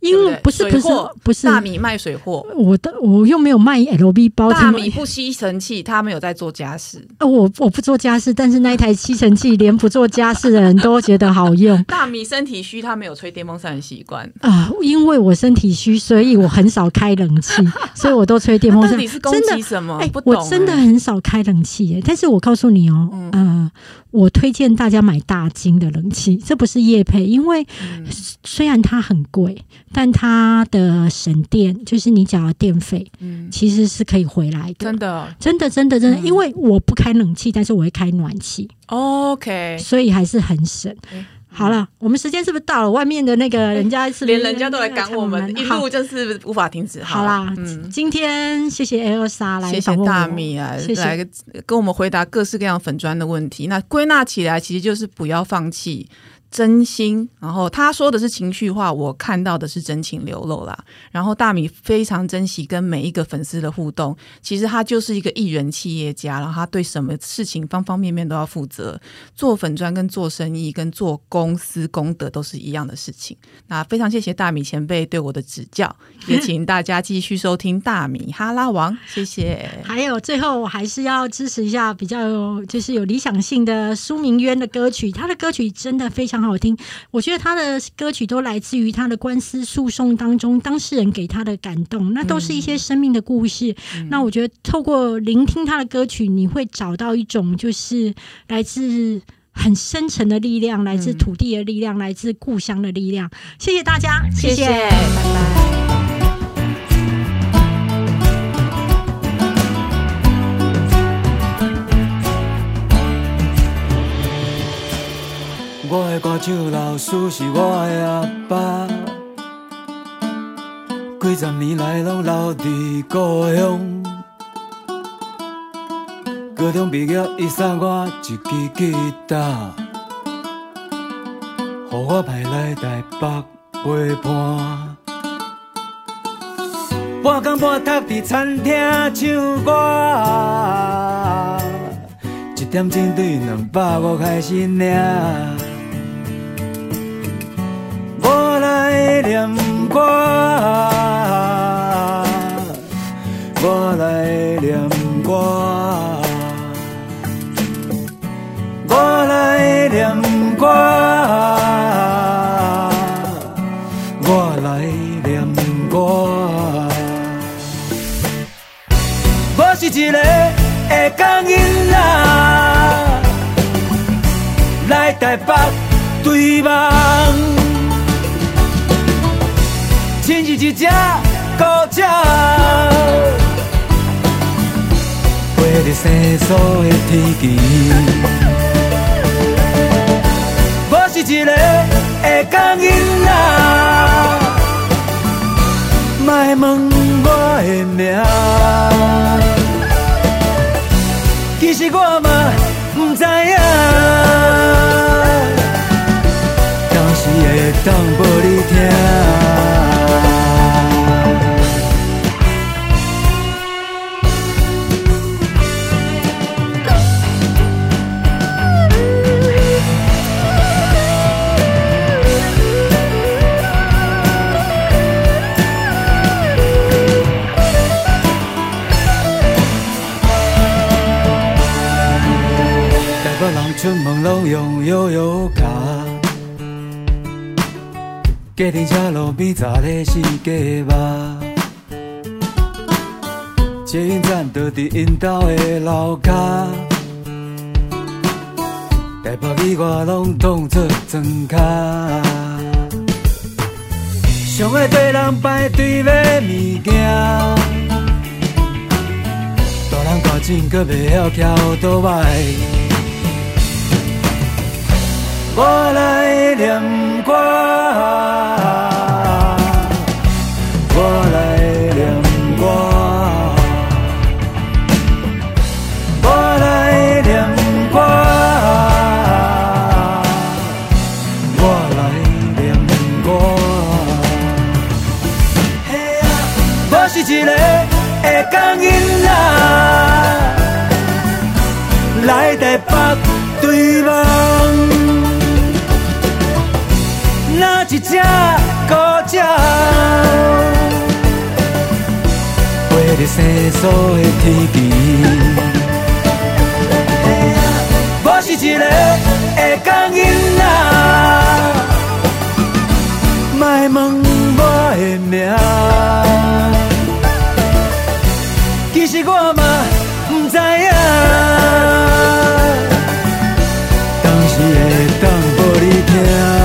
Speaker 1: 因为
Speaker 2: 不
Speaker 1: 是不是不是
Speaker 2: 大米卖水货，
Speaker 1: 我的我又没有卖 LV 包，
Speaker 2: 大米不吸尘器，他没有在做家事。
Speaker 1: 呃，我我不做家事，但是那一台吸尘器连不做家事的人都觉得好用
Speaker 2: 大米身体虚，他没有吹电风扇的习惯。
Speaker 1: 啊、因为我身体虚，所以我很少开冷气，所以我都吹电风扇。真的
Speaker 2: 击什么？
Speaker 1: 我真的
Speaker 2: 哎
Speaker 1: 很少开冷气耶。但是我告诉你哦，
Speaker 2: 嗯
Speaker 1: 呃，我推荐大家买大金的冷气，这不是叶配，因为
Speaker 2: 嗯
Speaker 1: 虽然它很贵，但它的省电，就是你缴的电费，
Speaker 2: 嗯，
Speaker 1: 其实是可以回来的。
Speaker 2: 真的
Speaker 1: 真的，真的，真的，
Speaker 2: 嗯
Speaker 1: 因为我不开冷气，但是我会开暖气
Speaker 2: ，OK。
Speaker 1: 所以还是很省。
Speaker 2: 哎
Speaker 1: 好了，我们时间是不是到了？外面的那个人家是是
Speaker 2: 连人家都来赶我们，一路就是无法停止。
Speaker 1: 好啦，
Speaker 2: 嗯，
Speaker 1: 今天谢谢 Elsa 来
Speaker 2: 谢谢大米啊，来跟我们回答各式各样粉砖的问题。那归纳起来，其实就是不要放弃。真心，然后他说的是情绪化，我看到的是真情流露啦。然后大米非常珍惜跟每一个粉丝的互动，其实他就是一个艺人企业家，然后他对什么事情方方面面都要负责。做粉砖跟做生意跟做公司功德都是一样的事情。那非常谢谢大米前辈对我的指教，也请大家继续收听大米哈拉王，谢谢。
Speaker 1: 还有最后，我还是要支持一下比较有就是有理想性的苏明渊的歌曲，他的歌曲真的非常好听。我觉得他的歌曲都来自于他的官司诉讼当中，当事人给他的感动，那都是一些生命的故事。那我觉得透过聆听他的歌曲，你会找到一种就是来自。很深沉的力量，来自土地的力量，来自故乡的力量。谢谢大家，谢
Speaker 2: 谢谢，拜拜。
Speaker 3: 歌唱老师是我的阿爸，几十年来拢留伫故乡。高中毕业，伊送我一支吉他，予我派来台北陪伴。半工半读伫餐厅唱歌，一点钟对两百五开始领。我来念歌，我来念歌，我来念歌。我是一个会讲囡仔，来台北对梦。一只孤鸟，飞入生疏的天际。我是一个会讲囡仔，莫问我的名。其实我嘛不知影，当时会当无你听。人出门拢用摇摇卡，计程车路边站咧四家吧，捷运站就伫因兜的楼骹，台北语我拢当作装卡，上爱对人排队买物件。大人大钱，搁袂晓徛好倒摆。我来念歌，我来念歌，我来念歌，我来念歌。嘿啊，我是一个会讲囡仔，来台北对梦。一只古鸟，飞入生疏的天际。我是一个会讲囡仔，莫问我的名。其实我嘛不知影，当时会当无你听。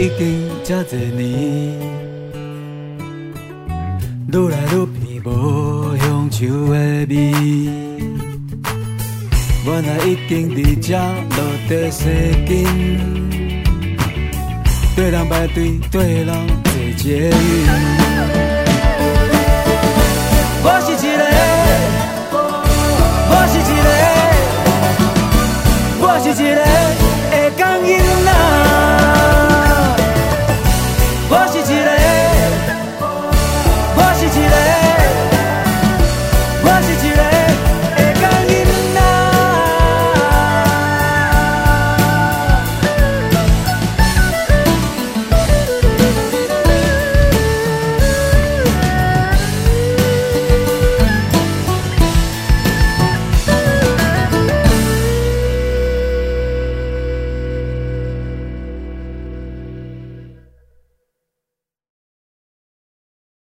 Speaker 3: 已经这多年，愈来愈变无乡愁的味。原来已经伫这落地生根，对人排队，对人坐捷运。我是一个，我是一个，我是一个。